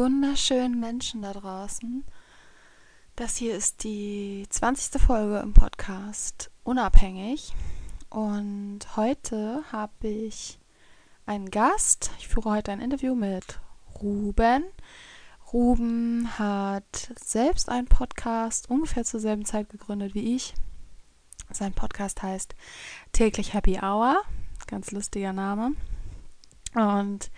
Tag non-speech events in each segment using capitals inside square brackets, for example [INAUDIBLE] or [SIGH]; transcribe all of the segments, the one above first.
Wunderschönen Menschen da draußen. Das hier ist die 20. Folge im Podcast Unabhängig. Und heute habe ich einen Gast. Ich führe heute ein Interview mit Ruben. Ruben hat selbst einen Podcast ungefähr zur selben Zeit gegründet wie ich. Sein Podcast heißt Täglich Happy Hour. Ganz lustiger Name. Und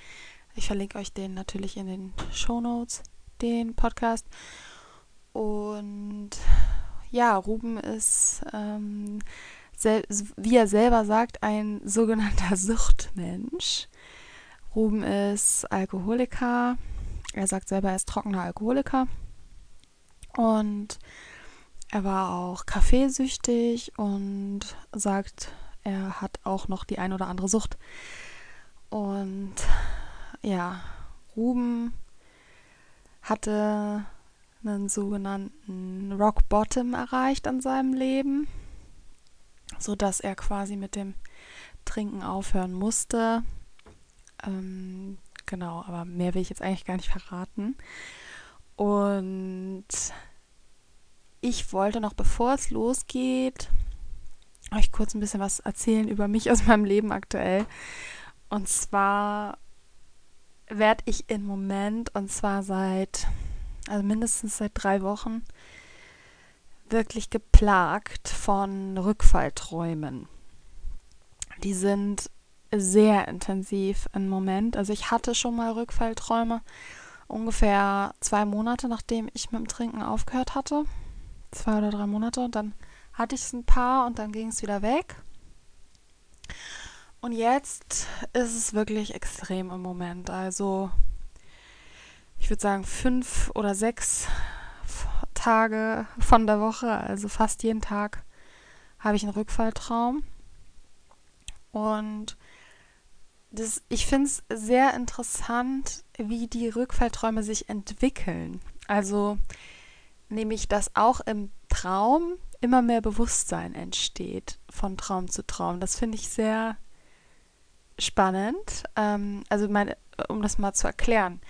ich verlinke euch den natürlich in den Show Notes, den Podcast. Und ja, Ruben ist, ähm, wie er selber sagt, ein [LAUGHS] sogenannter Suchtmensch. Ruben ist Alkoholiker. Er sagt selber, er ist trockener Alkoholiker. Und er war auch kaffeesüchtig und sagt, er hat auch noch die ein oder andere Sucht. Und ja, Ruben hatte einen sogenannten Rock Bottom erreicht an seinem Leben, so dass er quasi mit dem Trinken aufhören musste. Ähm, genau, aber mehr will ich jetzt eigentlich gar nicht verraten. Und ich wollte noch, bevor es losgeht, euch kurz ein bisschen was erzählen über mich aus meinem Leben aktuell. Und zwar werde ich im Moment, und zwar seit, also mindestens seit drei Wochen, wirklich geplagt von Rückfallträumen. Die sind sehr intensiv im Moment. Also ich hatte schon mal Rückfallträume ungefähr zwei Monate, nachdem ich mit dem Trinken aufgehört hatte. Zwei oder drei Monate. Und dann hatte ich es ein paar und dann ging es wieder weg. Und jetzt ist es wirklich extrem im Moment. Also ich würde sagen fünf oder sechs Tage von der Woche, also fast jeden Tag, habe ich einen Rückfalltraum. Und das, ich finde es sehr interessant, wie die Rückfallträume sich entwickeln. Also nämlich, dass auch im Traum immer mehr Bewusstsein entsteht von Traum zu Traum. Das finde ich sehr spannend. Ähm, also meine, um das mal zu erklären,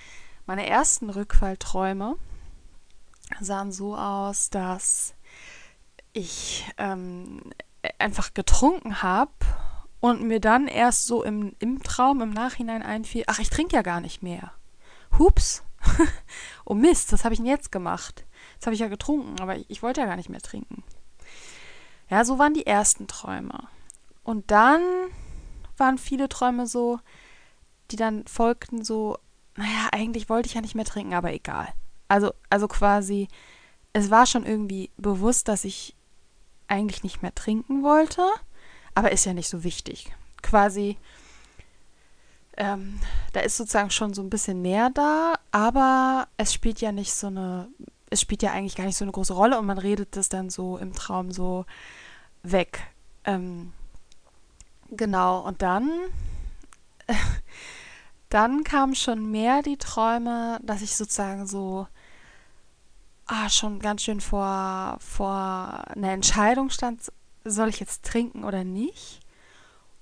meine ersten Rückfallträume sahen so aus, dass ich ähm, einfach getrunken habe und mir dann erst so im, im Traum im Nachhinein einfiel, ach, ich trinke ja gar nicht mehr. Hups. [LAUGHS] oh Mist, was habe ich denn jetzt gemacht? Jetzt habe ich ja getrunken, aber ich, ich wollte ja gar nicht mehr trinken. Ja, so waren die ersten Träume. Und dann waren viele Träume so, die dann folgten so, naja, eigentlich wollte ich ja nicht mehr trinken, aber egal. Also, also quasi, es war schon irgendwie bewusst, dass ich eigentlich nicht mehr trinken wollte, aber ist ja nicht so wichtig. Quasi, ähm, da ist sozusagen schon so ein bisschen mehr da, aber es spielt ja nicht so eine, es spielt ja eigentlich gar nicht so eine große Rolle und man redet das dann so im Traum so weg. Ähm, Genau, und dann, [LAUGHS] dann kamen schon mehr die Träume, dass ich sozusagen so ah, schon ganz schön vor, vor einer Entscheidung stand, soll ich jetzt trinken oder nicht?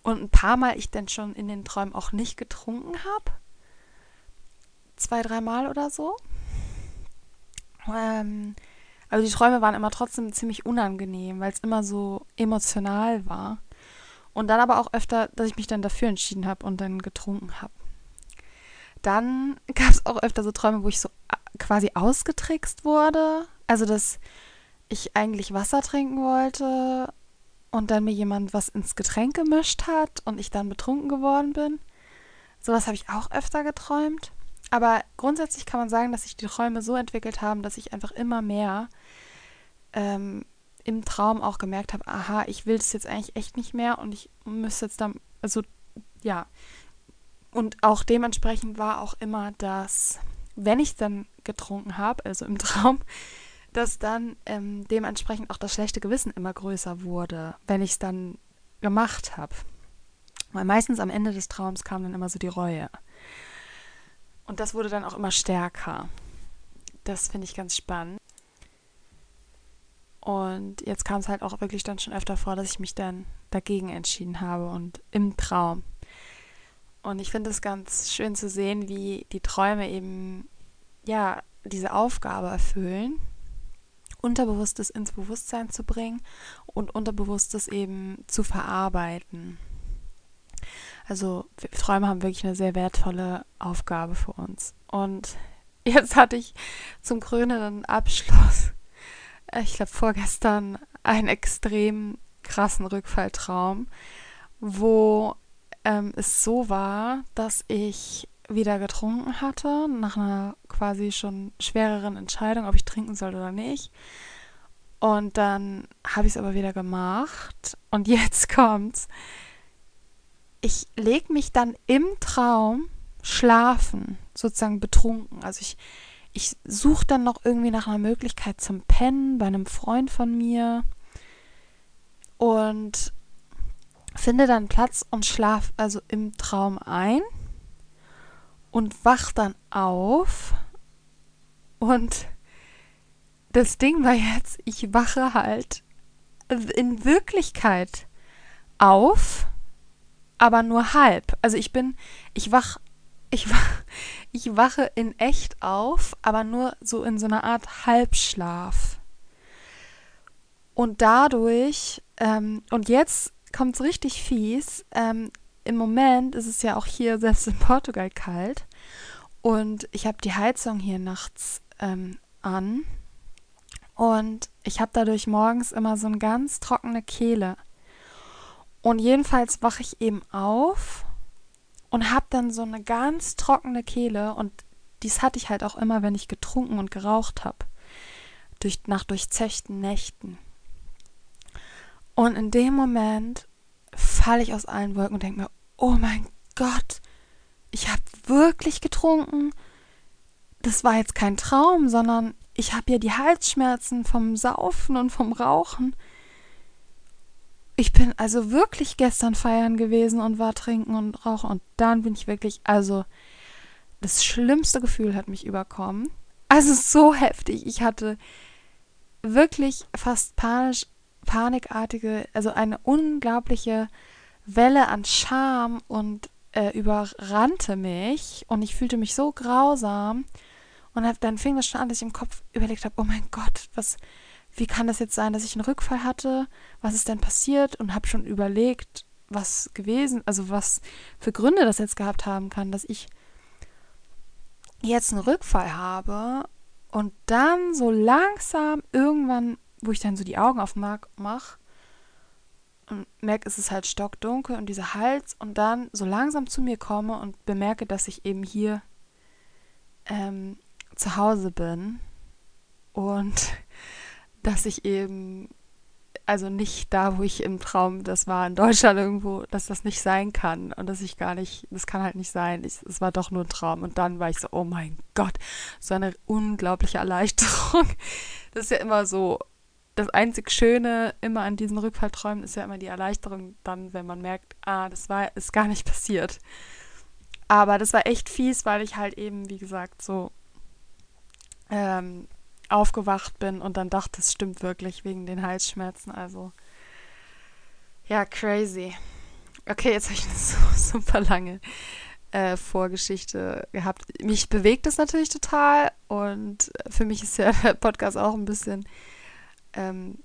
Und ein paar Mal ich dann schon in den Träumen auch nicht getrunken habe. Zwei, dreimal oder so. Ähm, also die Träume waren immer trotzdem ziemlich unangenehm, weil es immer so emotional war. Und dann aber auch öfter, dass ich mich dann dafür entschieden habe und dann getrunken habe. dann [LAUGHS] gab es auch öfter so Träume, wo ich so quasi ausgetrickst wurde. Also, dass ich eigentlich Wasser trinken wollte und dann mir jemand was ins Getränk gemischt hat und ich dann betrunken geworden bin. Sowas habe ich auch öfter geträumt. Aber grundsätzlich kann man sagen, dass sich die Träume so entwickelt haben, dass ich einfach immer mehr ähm, im Traum auch gemerkt habe, aha, ich will das jetzt eigentlich echt nicht mehr und ich müsste jetzt dann, also ja. Und auch dementsprechend war auch immer das, wenn ich dann getrunken habe, also im [LAUGHS] Traum, dass dann ähm, dementsprechend auch das schlechte Gewissen immer größer wurde, wenn ich es dann gemacht habe. Weil meistens am Ende des Traums kam dann immer so die Reue. Und das wurde dann auch immer stärker. Das finde ich ganz spannend. Und jetzt kam es halt auch wirklich dann schon öfter vor, dass ich mich dann dagegen entschieden habe und im Traum. Und ich finde es ganz schön zu sehen, wie die Träume eben ja diese Aufgabe erfüllen Unterbewusstes ins Bewusstsein zu bringen und Unterbewusstes eben zu verarbeiten. Also Träume haben wirklich eine sehr wertvolle Aufgabe für uns. Und [LAUGHS] jetzt hatte ich zum krönenden Abschluss, ich glaube vorgestern, einen extrem krassen Rückfalltraum, wo ähm, es so war, dass ich wieder getrunken hatte, nach einer quasi schon schwereren Entscheidung, ob ich trinken soll oder nicht. Und dann habe ich es aber wieder gemacht. Und jetzt [LAUGHS] kommt's. Ich lege mich dann im Traum schlafen, sozusagen betrunken. Also ich, ich suche dann noch irgendwie nach einer Möglichkeit zum Pennen bei einem Freund von mir und finde dann Platz und schlaf also im Traum ein und wach dann auf. Und das Ding war jetzt, ich wache halt in Wirklichkeit auf, aber nur halb. Also ich bin, ich wach, ich ich wache in echt auf, aber nur so in so einer Art Halbschlaf. Und dadurch, ähm, und jetzt kommt es richtig fies, ähm, im Moment ist es ja auch hier selbst in Portugal kalt und ich habe die Heizung hier nachts ähm, an und ich habe dadurch morgens immer so eine ganz trockene Kehle. Und jedenfalls wache ich eben auf und habe dann so eine ganz trockene Kehle und dies hatte ich halt auch immer, wenn ich getrunken und geraucht habe. Durch, nach durchzechten Nächten. Und in dem Moment falle ich aus allen Wolken und denke mir, oh mein Gott, ich habe wirklich getrunken. Das war jetzt kein Traum, sondern ich habe ja die Halsschmerzen vom Saufen und vom Rauchen. Ich bin also wirklich gestern feiern gewesen und war trinken und rauchen und dann bin ich wirklich, also das schlimmste Gefühl hat mich überkommen. Also so heftig. Ich hatte wirklich fast panisch, panikartige, also eine unglaubliche Welle an Scham und äh, überrannte mich und ich fühlte mich so grausam und hab, dann fing das schon an, dass ich im Kopf überlegt habe, oh mein Gott, was, wie kann das jetzt sein, dass ich einen Rückfall hatte? Was ist denn passiert? Und habe schon überlegt, was gewesen, also was für Gründe das jetzt gehabt haben kann, dass ich jetzt einen Rückfall habe und dann so langsam irgendwann, wo ich dann so die Augen aufmache, und merke, es ist halt stockdunkel und dieser Hals und dann so langsam zu mir komme und bemerke, dass ich eben hier ähm, zu Hause bin und dass ich eben, also nicht da, wo ich im Traum, das war in Deutschland irgendwo, dass das nicht sein kann und dass ich gar nicht, das kann halt nicht sein. es war doch nur ein Traum und dann war ich so, oh mein Gott, so eine unglaubliche Erleichterung. [LAUGHS] Das ist ja immer so, das einzig Schöne immer an diesen Rückfallträumen ist ja immer die Erleichterung dann, wenn man merkt, ah, das war ist gar nicht passiert. Aber das war echt fies, weil ich halt eben, wie gesagt, so ähm, aufgewacht bin und dann dachte, es stimmt wirklich wegen den Halsschmerzen. Also ja, crazy. Okay, jetzt habe ich eine [LAUGHS] so, super lange äh, Vorgeschichte gehabt. Mich bewegt es natürlich total und für mich ist ja [LAUGHS] der Podcast auch ein bisschen ähm,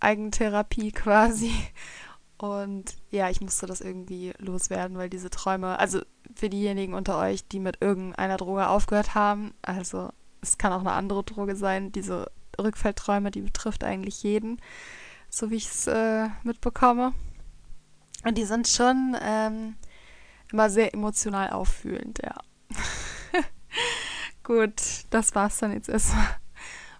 Eigentherapie quasi. Und ja, ich musste das irgendwie loswerden, weil diese Träume, also für diejenigen unter euch, die mit irgendeiner Droge aufgehört haben, also es kann auch eine andere Droge sein, diese Rückfallträume, die betrifft eigentlich jeden, so wie ich es äh, mitbekomme. Und die sind schon ähm, immer sehr emotional auffühlend, ja. [LAUGHS] Gut, das war's dann jetzt erstmal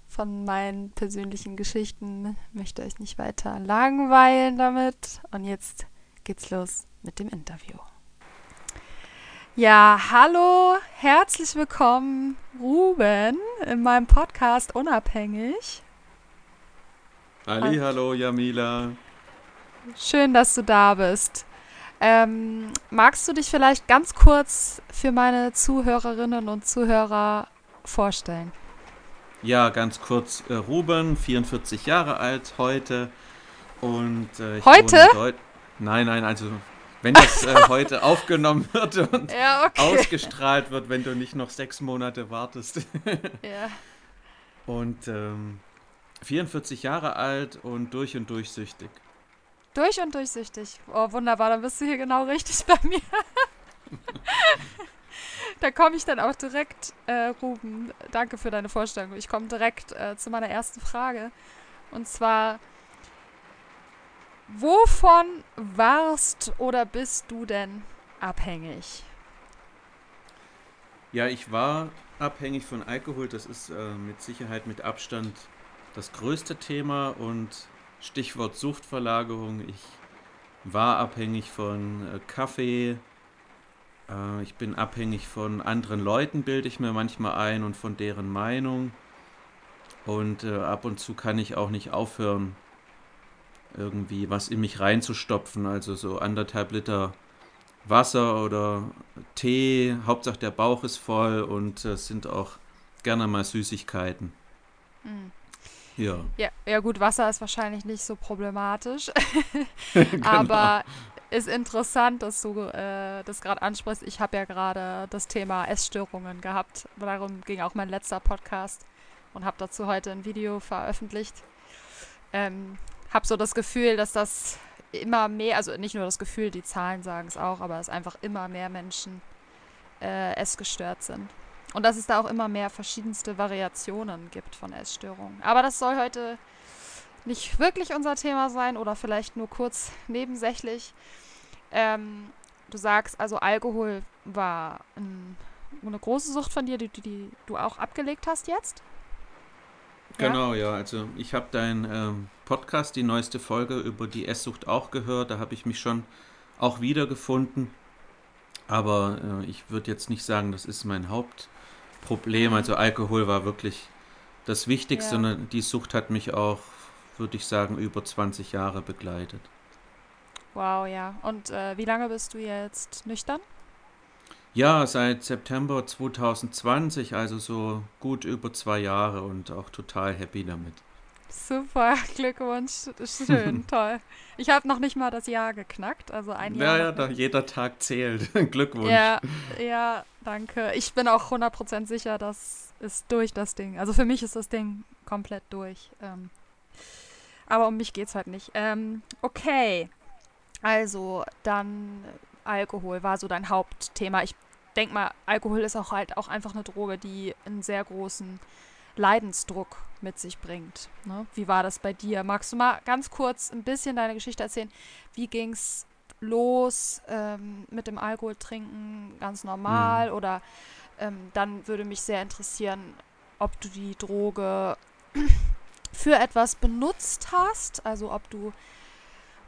von meinen persönlichen Geschichten. Möchte euch nicht weiter langweilen damit. Und jetzt geht's los mit dem Interview. Ja, hallo, herzlich willkommen, Ruben, in meinem Podcast Unabhängig. Ali, hallo, Jamila. Schön, dass du da bist. Ähm, magst du dich vielleicht ganz kurz für meine Zuhörerinnen und Zuhörer vorstellen? Ja, ganz kurz. Äh, Ruben, 44 Jahre alt heute. Und äh, heute? Nein, nein, also wenn das äh, [LAUGHS] heute aufgenommen wird und ja, okay. ausgestrahlt wird, wenn du nicht noch sechs Monate wartest. [LAUGHS] ja. Und ähm, 44 Jahre alt und durch und durch süchtig. Durch und durchsichtig. Oh, wunderbar, dann bist du hier genau richtig [LAUGHS] bei mir. da komme ich dann auch direkt, äh, Ruben, danke für deine Vorstellung. Ich komme direkt äh, zu meiner ersten Frage. Und zwar, wovon warst oder bist du denn abhängig? Ja, ich war abhängig von Alkohol. Das ist äh, mit Sicherheit mit Abstand das größte Thema und Stichwort Suchtverlagerung. Ich war abhängig von äh, Kaffee. Äh, ich bin abhängig von anderen Leuten, bilde ich mir manchmal ein und von deren Meinung. Und äh, ab und zu kann ich auch nicht aufhören, irgendwie was in mich reinzustopfen. Also so anderthalb Liter Wasser oder Tee. Hauptsache der Bauch ist voll und es sind auch gerne mal Süßigkeiten. Mhm. Ja. ja. Ja, gut, Wasser ist wahrscheinlich nicht so problematisch. [LAUGHS] [LAUGHS] genau. Aber ist interessant, dass du äh, das gerade ansprichst. Ich habe ja gerade das Thema Essstörungen gehabt. Darum ging auch mein letzter Podcast und habe dazu heute ein Video veröffentlicht. Ähm, habe so das Gefühl, dass das immer mehr, also nicht nur das Gefühl, die Zahlen sagen es auch, aber dass einfach immer mehr Menschen äh, essgestört sind. Und dass es da auch immer mehr verschiedenste Variationen gibt von Essstörungen. Aber das soll heute nicht wirklich unser Thema sein oder vielleicht nur kurz nebensächlich. Ähm, du sagst also, Alkohol war ein, eine große Sucht von dir, die, die, die, du auch abgelegt hast jetzt? Genau, ja. ja also ich habe deinen ähm, Podcast, die neueste Folge über die Esssucht auch gehört. Da habe ich mich schon auch wiedergefunden. Aber äh, ich würde jetzt nicht sagen, das ist mein Haupt. Problem. Also Alkohol war wirklich das Wichtigste ja. und die Sucht hat mich auch, würde ich sagen, über 20 Jahre begleitet. Wow, ja. Und äh, wie lange bist du jetzt nüchtern? Ja, seit September 2020, also so gut über zwei Jahre und auch total happy damit. Super, [LAUGHS] Glückwunsch, schön, [LAUGHS] toll. Ich habe noch nicht mal das Jahr geknackt, also ein Jahr. Ja, ja, jeder Tag zählt. [LAUGHS] Glückwunsch. Ja, ja, danke. Ich bin auch 100% sicher, das ist durch das Ding. Also für mich ist das Ding komplett durch. Ähm, aber um mich geht's halt nicht. Ähm, okay, also dann Alkohol war so dein Hauptthema. Ich denke mal, Alkohol ist auch halt auch einfach eine Droge, die einen sehr großen Leidensdruck mit sich bringt. Ne? Wie war das bei dir? Magst du mal ganz kurz ein bisschen deine Geschichte erzählen? Wie ging es los ähm, mit dem Alkohol trinken? Ganz normal? Mhm. Oder ähm, dann würde mich sehr interessieren, ob du die Droge [CLEARS THROAT] für etwas benutzt hast, also ob du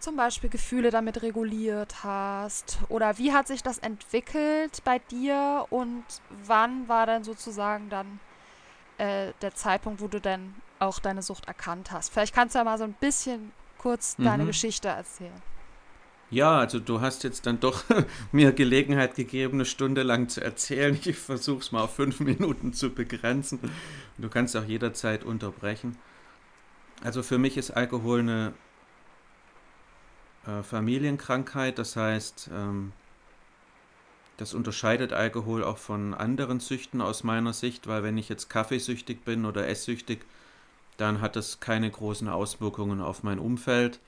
zum Beispiel Gefühle damit reguliert hast? Oder wie hat sich das entwickelt bei dir und wann war dann sozusagen dann äh, der Zeitpunkt, wo du dann auch deine Sucht erkannt hast. Vielleicht kannst du ja mal so ein bisschen kurz mhm. deine Geschichte erzählen. Ja, also du hast jetzt dann doch [LAUGHS] mir Gelegenheit gegeben, eine Stunde lang zu erzählen. Ich versuche es mal auf fünf Minuten zu begrenzen. Du kannst auch jederzeit unterbrechen. Also für mich ist Alkohol eine äh, Familienkrankheit. Das heißt, ähm, das unterscheidet Alkohol auch von anderen Süchten aus meiner Sicht, weil wenn ich jetzt kaffeesüchtig bin oder esssüchtig, dann hat das keine großen Auswirkungen auf mein Umfeld.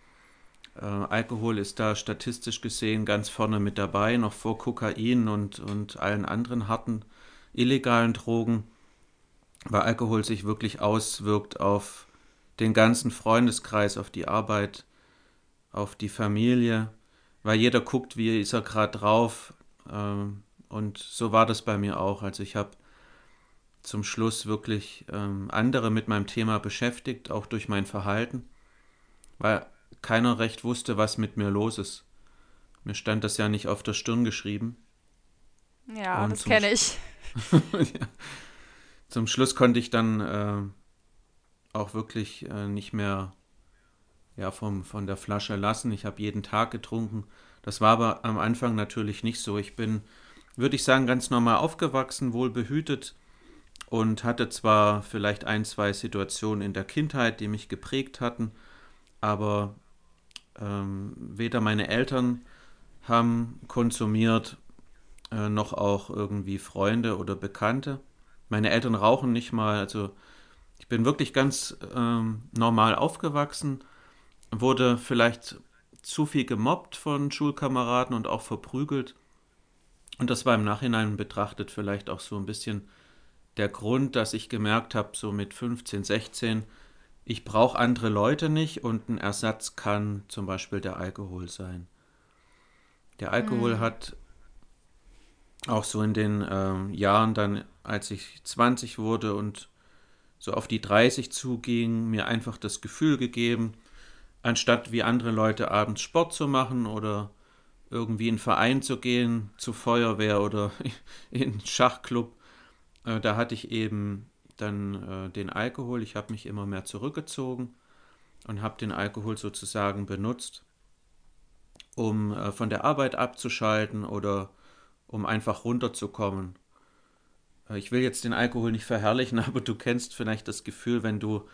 Äh, Alkohol ist da statistisch gesehen ganz vorne mit dabei, noch vor Kokain und, und allen anderen harten illegalen Drogen, weil Alkohol sich wirklich auswirkt auf den ganzen Freundeskreis, auf die Arbeit, auf die Familie, weil jeder guckt, wie ist er gerade drauf. Ähm, und so war das bei mir auch. Also ich habe zum Schluss wirklich ähm, andere mit meinem Thema beschäftigt, auch durch mein Verhalten, weil keiner recht wusste, was mit mir los ist. Mir stand das ja nicht auf der Stirn geschrieben. Ja, Und das kenne ich. [LAUGHS] ja. Zum Schluss konnte ich dann äh, auch wirklich äh, nicht mehr ja, vom, von der Flasche lassen. Ich habe jeden Tag getrunken. Das war aber am Anfang natürlich nicht so. Ich bin, würde ich sagen, ganz normal aufgewachsen, wohl behütet und hatte zwar vielleicht ein, zwei Situationen in der Kindheit, die mich geprägt hatten, aber ähm, weder meine Eltern haben konsumiert, äh, noch auch irgendwie Freunde oder Bekannte. Meine Eltern rauchen nicht mal, also ich bin wirklich ganz ähm, normal aufgewachsen, wurde vielleicht zu viel gemobbt von Schulkameraden und auch verprügelt. Und das war im Nachhinein betrachtet vielleicht auch so ein bisschen der Grund, dass ich gemerkt habe, so mit 15, 16, ich brauche andere Leute nicht und ein Ersatz kann zum Beispiel der Alkohol sein. Der Alkohol mhm. hat auch so in den ähm, Jahren dann, als ich 20 wurde und so auf die 30 zuging, mir einfach das Gefühl gegeben, anstatt wie andere Leute abends Sport zu machen oder irgendwie in einen Verein zu gehen, zur Feuerwehr oder [LAUGHS] in einen Schachclub, äh, da hatte ich eben dann äh, den Alkohol. Ich habe mich immer mehr zurückgezogen und habe den Alkohol sozusagen benutzt, um äh, von der Arbeit abzuschalten oder um einfach runterzukommen. Ich will jetzt den Alkohol nicht verherrlichen, [LAUGHS] aber du kennst vielleicht das Gefühl, wenn du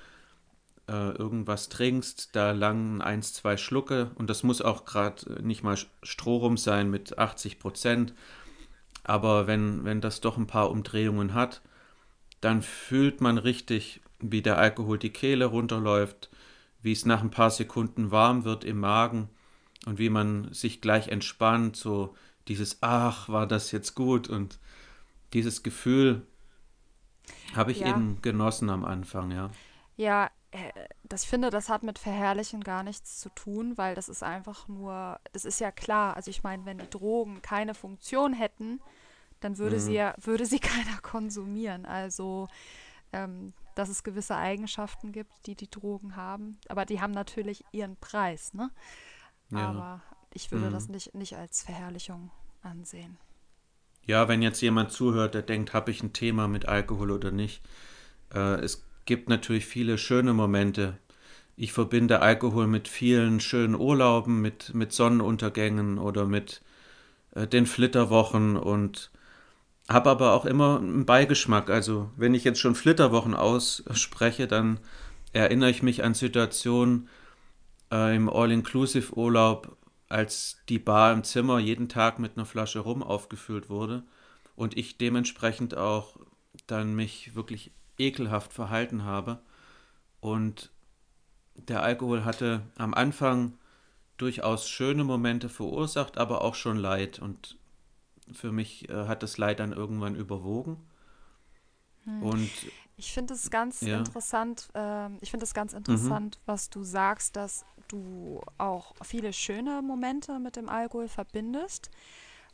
äh, irgendwas trinkst, da langen eins, zwei Schlucke und das muss auch gerade nicht mal Strohrum sein mit 80 Prozent aber wenn, wenn das doch ein paar Umdrehungen hat, dann fühlt man richtig, wie der Alkohol die Kehle runterläuft, wie es nach ein paar Sekunden warm wird im Magen und wie man sich gleich entspannt, so dieses Ach, war das jetzt gut und dieses Gefühl habe ich ja. eben genossen am Anfang, ja. Ja, äh, das, ich finde, das hat mit Verherrlichen gar nichts zu tun, weil das ist einfach nur, das ist ja klar. Also ich meine, wenn die Drogen keine Funktion hätten, dann würde mhm. sie ja, würde sie [LAUGHS] keiner konsumieren. Also ähm, dass es gewisse Eigenschaften gibt, die die Drogen haben, aber die haben natürlich ihren Preis, ne? Ja. Aber ich würde mhm. das nicht, nicht als Verherrlichung ansehen. Ja, wenn jetzt jemand zuhört, der denkt, habe ich ein Thema mit Alkohol oder nicht. Äh, es gibt natürlich viele schöne Momente. Ich verbinde Alkohol mit vielen schönen Urlauben, mit, mit Sonnenuntergängen oder mit äh, den Flitterwochen und habe aber auch immer einen Beigeschmack. Also wenn ich jetzt schon Flitterwochen ausspreche, dann erinnere ich mich an Situationen äh, im All-Inclusive-Urlaub, als die Bar im Zimmer jeden Tag mit einer Flasche Rum aufgefüllt wurde und ich dementsprechend auch dann mich wirklich ekelhaft verhalten habe. Und der Alkohol hatte am Anfang durchaus schöne Momente verursacht, aber auch schon Leid. Und für mich äh, hat das Leid dann irgendwann überwogen. Hm. Und ich finde es ganz ja. interessant, äh, ich finde es ganz interessant, mhm. was du sagst, dass du auch viele schöne Momente mit dem Alkohol verbindest,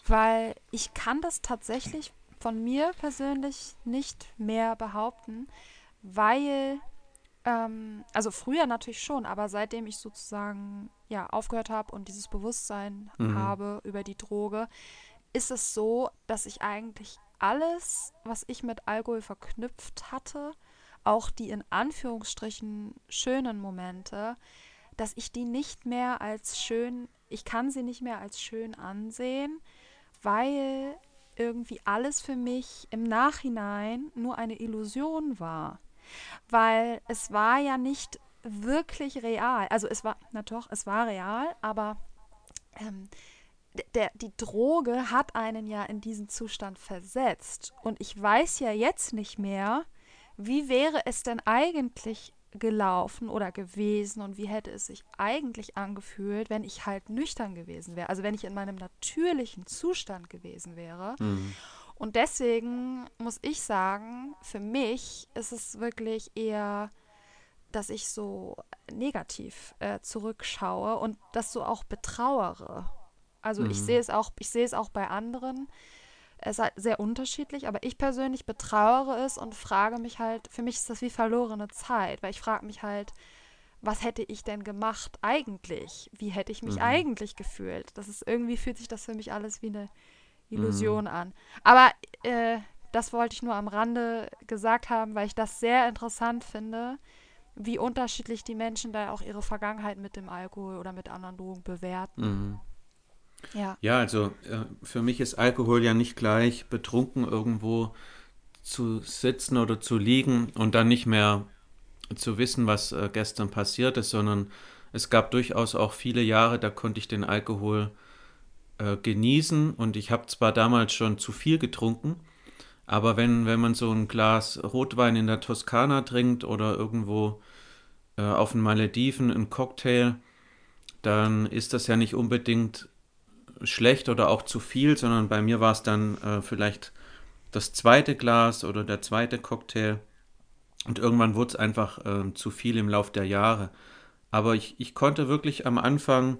weil ich kann das tatsächlich von mir persönlich nicht mehr behaupten, weil, ähm, also früher natürlich schon, aber seitdem ich sozusagen ja aufgehört habe und dieses Bewusstsein mhm. habe über die Droge, ist es so, dass ich eigentlich alles, was ich mit Alkohol verknüpft hatte, auch die in Anführungsstrichen schönen Momente, dass ich die nicht mehr als schön, ich kann sie nicht mehr als schön ansehen, weil irgendwie alles für mich im Nachhinein nur eine Illusion war. Weil es war ja nicht wirklich real. Also es war, na doch, es war real, aber ähm, der, die Droge hat einen ja in diesen Zustand versetzt. Und ich weiß ja jetzt nicht mehr, wie wäre es denn eigentlich gelaufen oder gewesen und wie hätte es sich eigentlich angefühlt, wenn ich halt nüchtern gewesen wäre. Also wenn ich in meinem natürlichen Zustand gewesen wäre. Mhm. Und deswegen muss ich sagen, für mich ist es wirklich eher, dass ich so negativ äh, zurückschaue und das so auch betrauere. Also mhm. ich sehe es auch, ich sehe es auch bei anderen. Es ist halt sehr unterschiedlich, aber ich persönlich betrauere es und frage mich halt, für mich ist das wie verlorene Zeit, weil ich frage mich halt, was hätte ich denn gemacht eigentlich? Wie hätte ich mich mhm. eigentlich gefühlt? Das ist irgendwie fühlt sich das für mich alles wie eine Illusion mhm. an. Aber äh, das wollte ich nur am Rande gesagt haben, weil ich das sehr interessant finde, wie unterschiedlich die Menschen da auch ihre Vergangenheit mit dem Alkohol oder mit anderen Drogen bewerten. Mhm. Ja. ja, also äh, für mich ist Alkohol ja nicht gleich betrunken irgendwo zu sitzen oder zu liegen und dann nicht mehr zu wissen, was äh, gestern passiert ist, sondern es gab durchaus auch viele Jahre, da konnte ich den Alkohol äh, genießen und ich habe zwar damals schon zu viel getrunken, aber wenn, wenn man so ein Glas Rotwein in der Toskana trinkt oder irgendwo äh, auf den Malediven einen Cocktail, dann ist das ja nicht unbedingt schlecht oder auch zu viel, sondern bei mir war es dann äh, vielleicht das zweite Glas oder der zweite Cocktail. Und irgendwann wurde es einfach äh, zu viel im Lauf der Jahre. Aber ich, ich konnte wirklich am Anfang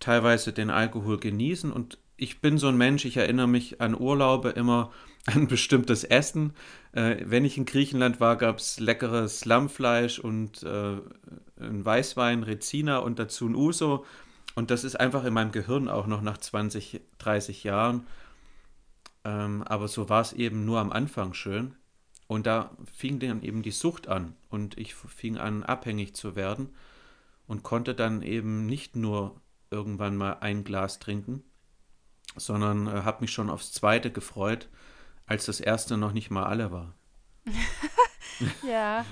teilweise den Alkohol genießen und ich bin so ein Mensch, ich erinnere mich an Urlaube immer [LAUGHS] an bestimmtes Essen. Äh, wenn ich in Griechenland war, gab es leckeres Lammfleisch und äh, ein Weißwein, Rezina und dazu ein Uso. Und das ist einfach in meinem Gehirn auch noch nach 20, 30 Jahren. Ähm, aber so war es eben nur am Anfang schön. Und da fing dann eben die Sucht an. Und ich fing an, abhängig zu werden. Und konnte dann eben nicht nur irgendwann mal ein Glas trinken, sondern äh, habe mich schon aufs zweite gefreut, als das erste noch nicht mal alle war. [LAUGHS] ja.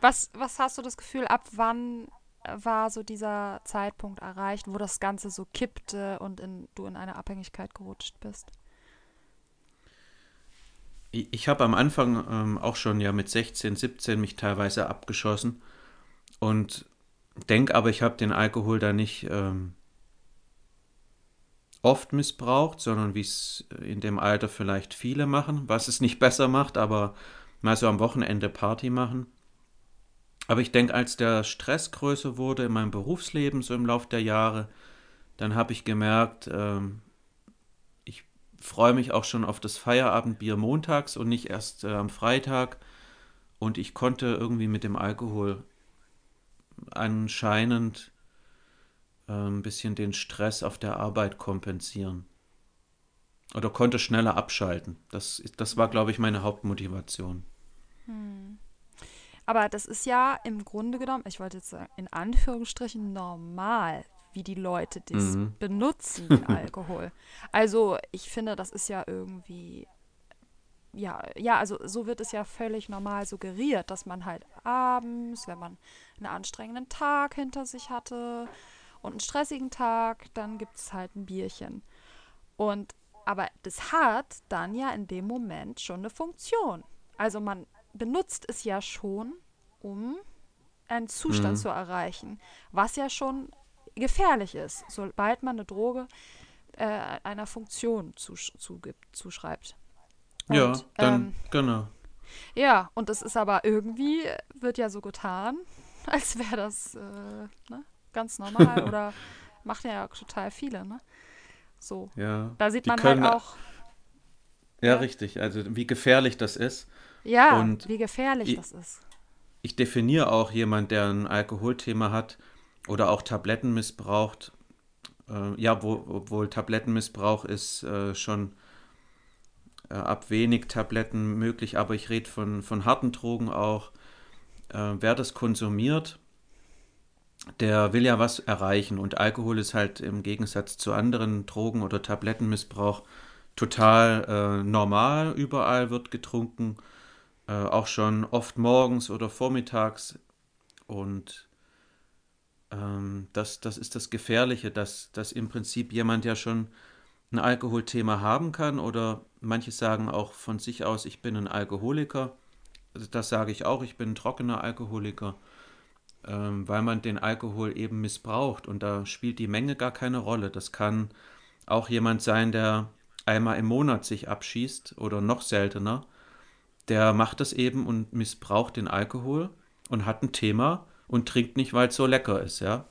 Was, was hast du das Gefühl, ab wann war so dieser Zeitpunkt erreicht, wo das Ganze so kippte und in, du in eine Abhängigkeit gerutscht bist? Ich, habe am Anfang ähm, auch schon ja mit 16, 17 mich teilweise abgeschossen und denke aber, ich habe den Alkohol da nicht ähm, oft missbraucht, sondern wie es in dem Alter vielleicht viele machen, was es nicht besser macht, aber mal so am Wochenende Party machen. Aber ich denke, als der Stress größer wurde in meinem Berufsleben, so im Laufe der Jahre, dann habe ich gemerkt, ähm, ich freue mich auch schon auf das Feierabendbier montags und nicht erst äh, am Freitag. Und ich konnte irgendwie mit dem Alkohol anscheinend äh, ein bisschen den Stress auf der Arbeit kompensieren. Oder konnte schneller abschalten. Das, das war, glaube ich, meine Hauptmotivation. Hm. Aber das ist ja im Grunde genommen, ich wollte jetzt sagen, in Anführungsstrichen normal, wie die Leute das mhm. benutzen, den [LAUGHS] Alkohol. also ich finde, das ist ja irgendwie, ja, ja, also so wird es ja völlig normal suggeriert, dass man halt abends, wenn man einen anstrengenden Tag hinter sich hatte und einen stressigen Tag, dann gibt es halt ein Bierchen. Und aber das hat dann ja in dem Moment schon eine Funktion. Also man benutzt es ja schon, um einen Zustand mhm. zu erreichen, was ja schon gefährlich ist, sobald man eine Droge äh, einer Funktion zugibt, zuschreibt. Und, ja, dann, ähm, genau. Ja, und es ist aber irgendwie, wird ja so getan, [LAUGHS] als wäre das äh, ne, ganz normal [LAUGHS] oder machen ja total viele, ne? So. Ja. Da sieht man halt auch. Ja, ja, richtig. Also wie gefährlich das ist. Ja, und wie gefährlich ich, das ist. Ich definiere auch jemand, der ein Alkoholthema hat oder auch Tabletten missbraucht. Äh, ja, wo, obwohl Tablettenmissbrauch ist äh, schon äh, ab wenig Tabletten möglich, aber ich rede von, von harten Drogen auch. Äh, wer das konsumiert, der will ja was erreichen und Alkohol ist halt im Gegensatz zu anderen Drogen oder Tablettenmissbrauch total äh, normal. Überall wird getrunken äh, auch schon oft morgens oder vormittags. Und ähm, das, das ist das Gefährliche, dass, dass im Prinzip jemand ja schon ein Alkoholthema haben kann oder manche sagen auch von sich aus, ich bin ein Alkoholiker. Also das sage ich auch, ich bin ein trockener Alkoholiker. ähm, weil man den Alkohol eben missbraucht und da spielt die Menge gar keine Rolle. Das kann auch jemand sein, der einmal im Monat sich abschießt oder noch seltener. Der macht das eben und missbraucht den Alkohol und hat ein Thema und trinkt nicht, weil es so lecker ist, ja.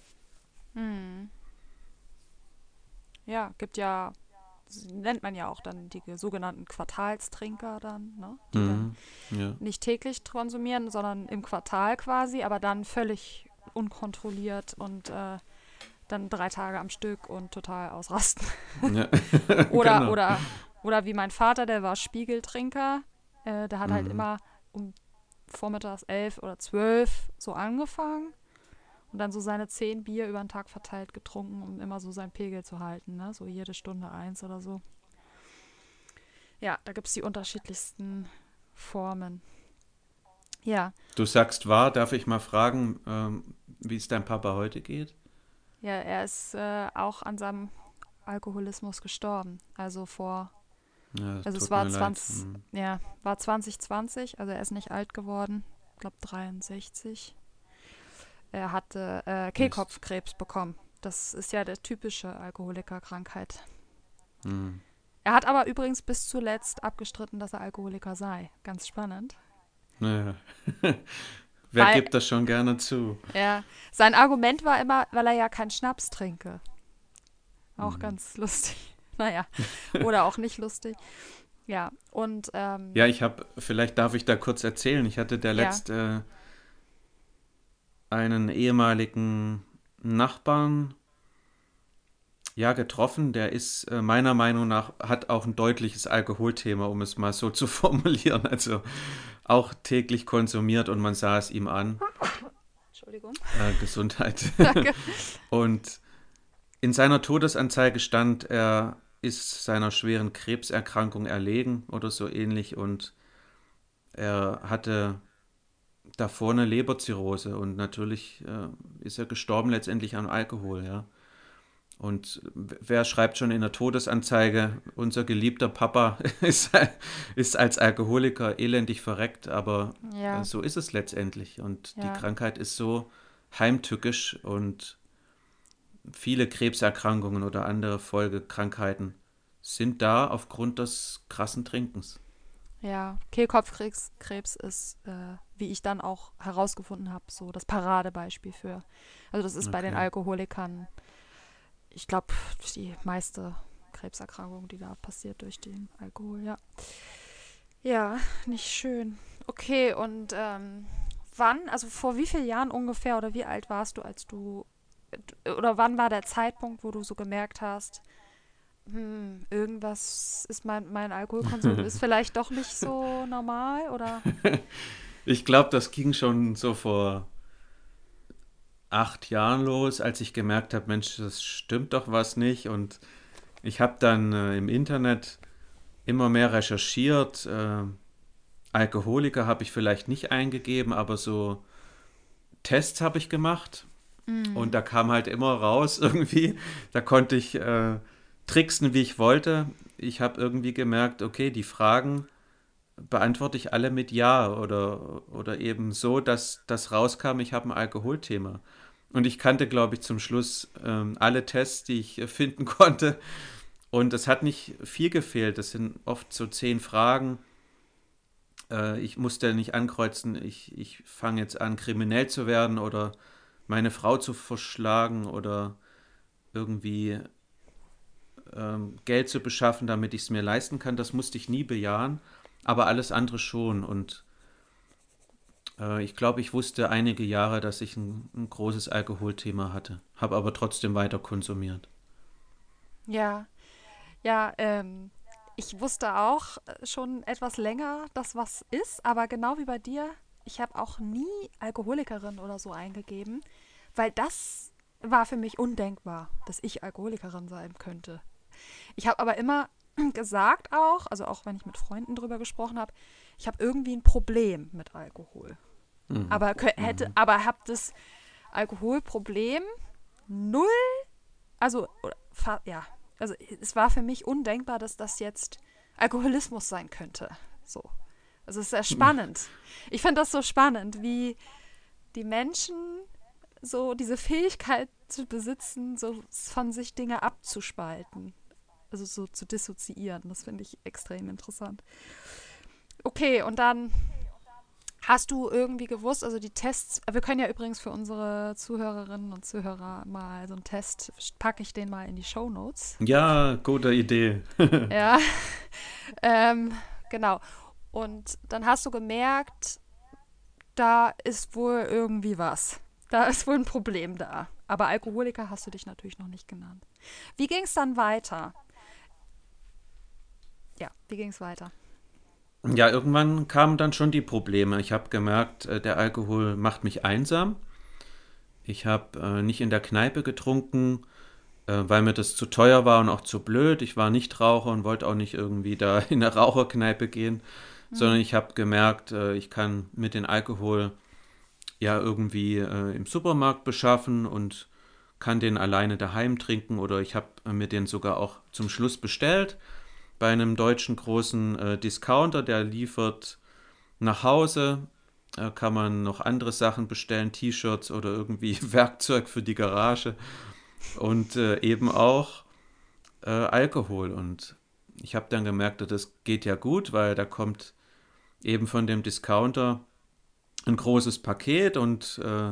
Hm. Ja, gibt ja, nennt man ja auch dann die sogenannten Quartalstrinker dann, ne? Die Mhm. dann Ja. nicht täglich konsumieren, sondern im Quartal quasi, aber dann völlig unkontrolliert und äh, dann drei Tage am Stück und total ausrasten. ja. [LAUGHS] Oder, [LAUGHS] Genau. oder, oder wie mein Vater, der war Spiegeltrinker. Äh, der hat halt Mhm. immer um vormittags elf oder zwölf so angefangen und dann so seine zehn Bier über den Tag verteilt getrunken, um immer so seinen Pegel zu halten, ne? So jede Stunde eins oder so. Ja, da gibt es die unterschiedlichsten Formen. Ja, Du sagst wahr, darf ich mal fragen, ähm, wie es deinem Papa heute geht? ja, er ist äh, auch an seinem Alkoholismus gestorben. Also vor Ja, Also es war mir leid. 20 Mhm. Ja, war 2020, also er ist nicht alt geworden, ich glaube 63. Er hatte äh, Kehlkopfkrebs bekommen. Das ist ja der typische Alkoholikerkrankheit. Mhm. Er hat aber übrigens bis zuletzt abgestritten, dass er Alkoholiker sei. Ganz spannend. Naja. [LAUGHS] Wer Weil- gibt das schon gerne zu? Ja, sein Argument war immer, weil er ja keinen Schnaps trinke. Auch Mhm. ganz lustig. [LAUGHS] Naja, oder auch nicht lustig. Ja, und ähm, Ja, ich habe, vielleicht darf ich da kurz erzählen. Ich hatte der Ja. letzt äh, einen ehemaligen Nachbarn ja getroffen. Der ist äh, meiner Meinung nach hat auch ein deutliches Alkoholthema, um es mal so [LAUGHS] zu formulieren. Also auch täglich konsumiert und man sah es ihm an. Entschuldigung. Äh, Gesundheit. [LAUGHS] Danke. Und in seiner Todesanzeige stand, er ist seiner schweren Krebserkrankung erlegen oder so ähnlich und er hatte davor eine Leberzirrhose und natürlich äh, ist er gestorben letztendlich am Alkohol, ja. Und wer schreibt schon in der Todesanzeige, unser geliebter Papa [LAUGHS] ist, ist als Alkoholiker elendig verreckt, aber Ja, äh, so ist es letztendlich. Und Ja. die Krankheit ist so heimtückisch und viele Krebserkrankungen oder andere Folgekrankheiten sind da aufgrund des krassen Trinkens. Ja, Kehlkopfkrebs Krebs ist, äh, wie ich dann auch herausgefunden habe, so das Paradebeispiel für. Also das ist bei den Okay. Alkoholikern, ich glaube, die meiste Krebserkrankung, die da passiert durch den Alkohol, ja. Ja, nicht schön. Okay, und ähm, wann, also vor wie vielen Jahren ungefähr oder wie alt warst du, als du, oder wann war der Zeitpunkt, wo du so gemerkt hast, hm, irgendwas ist mein, mein Alkoholkonsum [LAUGHS] ist vielleicht doch nicht so normal oder? [LAUGHS] Ich glaube, das ging schon so vor acht Jahren los, als ich gemerkt habe, Mensch, das stimmt doch was nicht. Und ich habe dann äh, im Internet immer mehr recherchiert. Äh, Alkoholiker habe ich vielleicht nicht eingegeben, aber so Tests habe ich gemacht. Und da kam halt immer raus [LAUGHS] irgendwie. Da konnte ich äh, tricksen, wie ich wollte. Ich habe irgendwie gemerkt, okay, die Fragen beantworte ich alle mit Ja oder, oder eben so, dass das rauskam, ich habe ein Alkoholthema. Und ich kannte, glaube ich, zum Schluss ähm, alle Tests, die ich äh, [LAUGHS] finden konnte. Und es hat nicht viel gefehlt. Das sind oft so zehn Fragen. Äh, ich musste nicht ankreuzen, ich, ich fange jetzt an, kriminell zu werden oder meine Frau zu verschlagen oder irgendwie ähm, Geld zu beschaffen, damit ich es mir leisten kann. Das musste ich nie bejahen, aber alles andere schon. Und äh, ich glaube, ich wusste einige Jahre, dass ich ein, ein großes Alkoholthema hatte, habe aber trotzdem weiter konsumiert. Ja, ja, ähm, ich wusste auch äh, schon etwas länger, dass was ist, aber genau wie bei dir, ich habe auch nie Alkoholikerin oder so eingegeben, weil das war für mich undenkbar, dass ich Alkoholikerin sein könnte. Ich habe aber immer [CLEARS THROAT] gesagt auch, also auch wenn ich mit Freunden drüber gesprochen habe, ich habe irgendwie ein Problem mit Alkohol. Mhm. Aber hätte, aber habe das Alkoholproblem null, also ja, also es war für mich undenkbar, dass das jetzt Alkoholismus sein könnte. So. Also es ist sehr spannend. Ich finde das so spannend, wie die Menschen so diese Fähigkeit zu besitzen, so von sich Dinge abzuspalten. Also so zu dissoziieren. Das finde ich extrem interessant. Okay, und dann hast du irgendwie gewusst, also die Tests, wir können ja übrigens für unsere Zuhörerinnen und Zuhörer mal so einen Test, packe ich den mal in die Show Notes. Ja, gute Idee. [LAUGHS] ja, [LAUGHS] ähm, genau. Und dann hast du gemerkt, da ist wohl irgendwie was. Da ist wohl ein Problem da. Aber Alkoholiker hast du dich natürlich noch nicht genannt. Wie ging es dann weiter? Ja, wie ging es weiter? Ja, irgendwann kamen dann schon die Probleme. Ich habe gemerkt, äh, der Alkohol macht mich einsam. Ich habe äh, nicht in der Kneipe getrunken, äh, weil mir das zu teuer war und auch zu blöd. Ich war nicht Raucher und wollte auch nicht irgendwie da [LAUGHS] in eine Raucherkneipe gehen, mhm. sondern ich habe gemerkt, äh, ich kann mit dem Alkohol ja irgendwie äh, im Supermarkt beschaffen und kann den alleine daheim trinken oder ich habe mir den sogar auch zum Schluss bestellt bei einem deutschen großen äh, Discounter, der liefert nach Hause, äh, kann man noch andere Sachen bestellen, T-Shirts oder irgendwie [LAUGHS] Werkzeug für die Garage und äh, eben auch äh, Alkohol. Und ich habe dann gemerkt, das geht ja gut, weil da kommt eben von dem Discounter ein großes Paket und äh,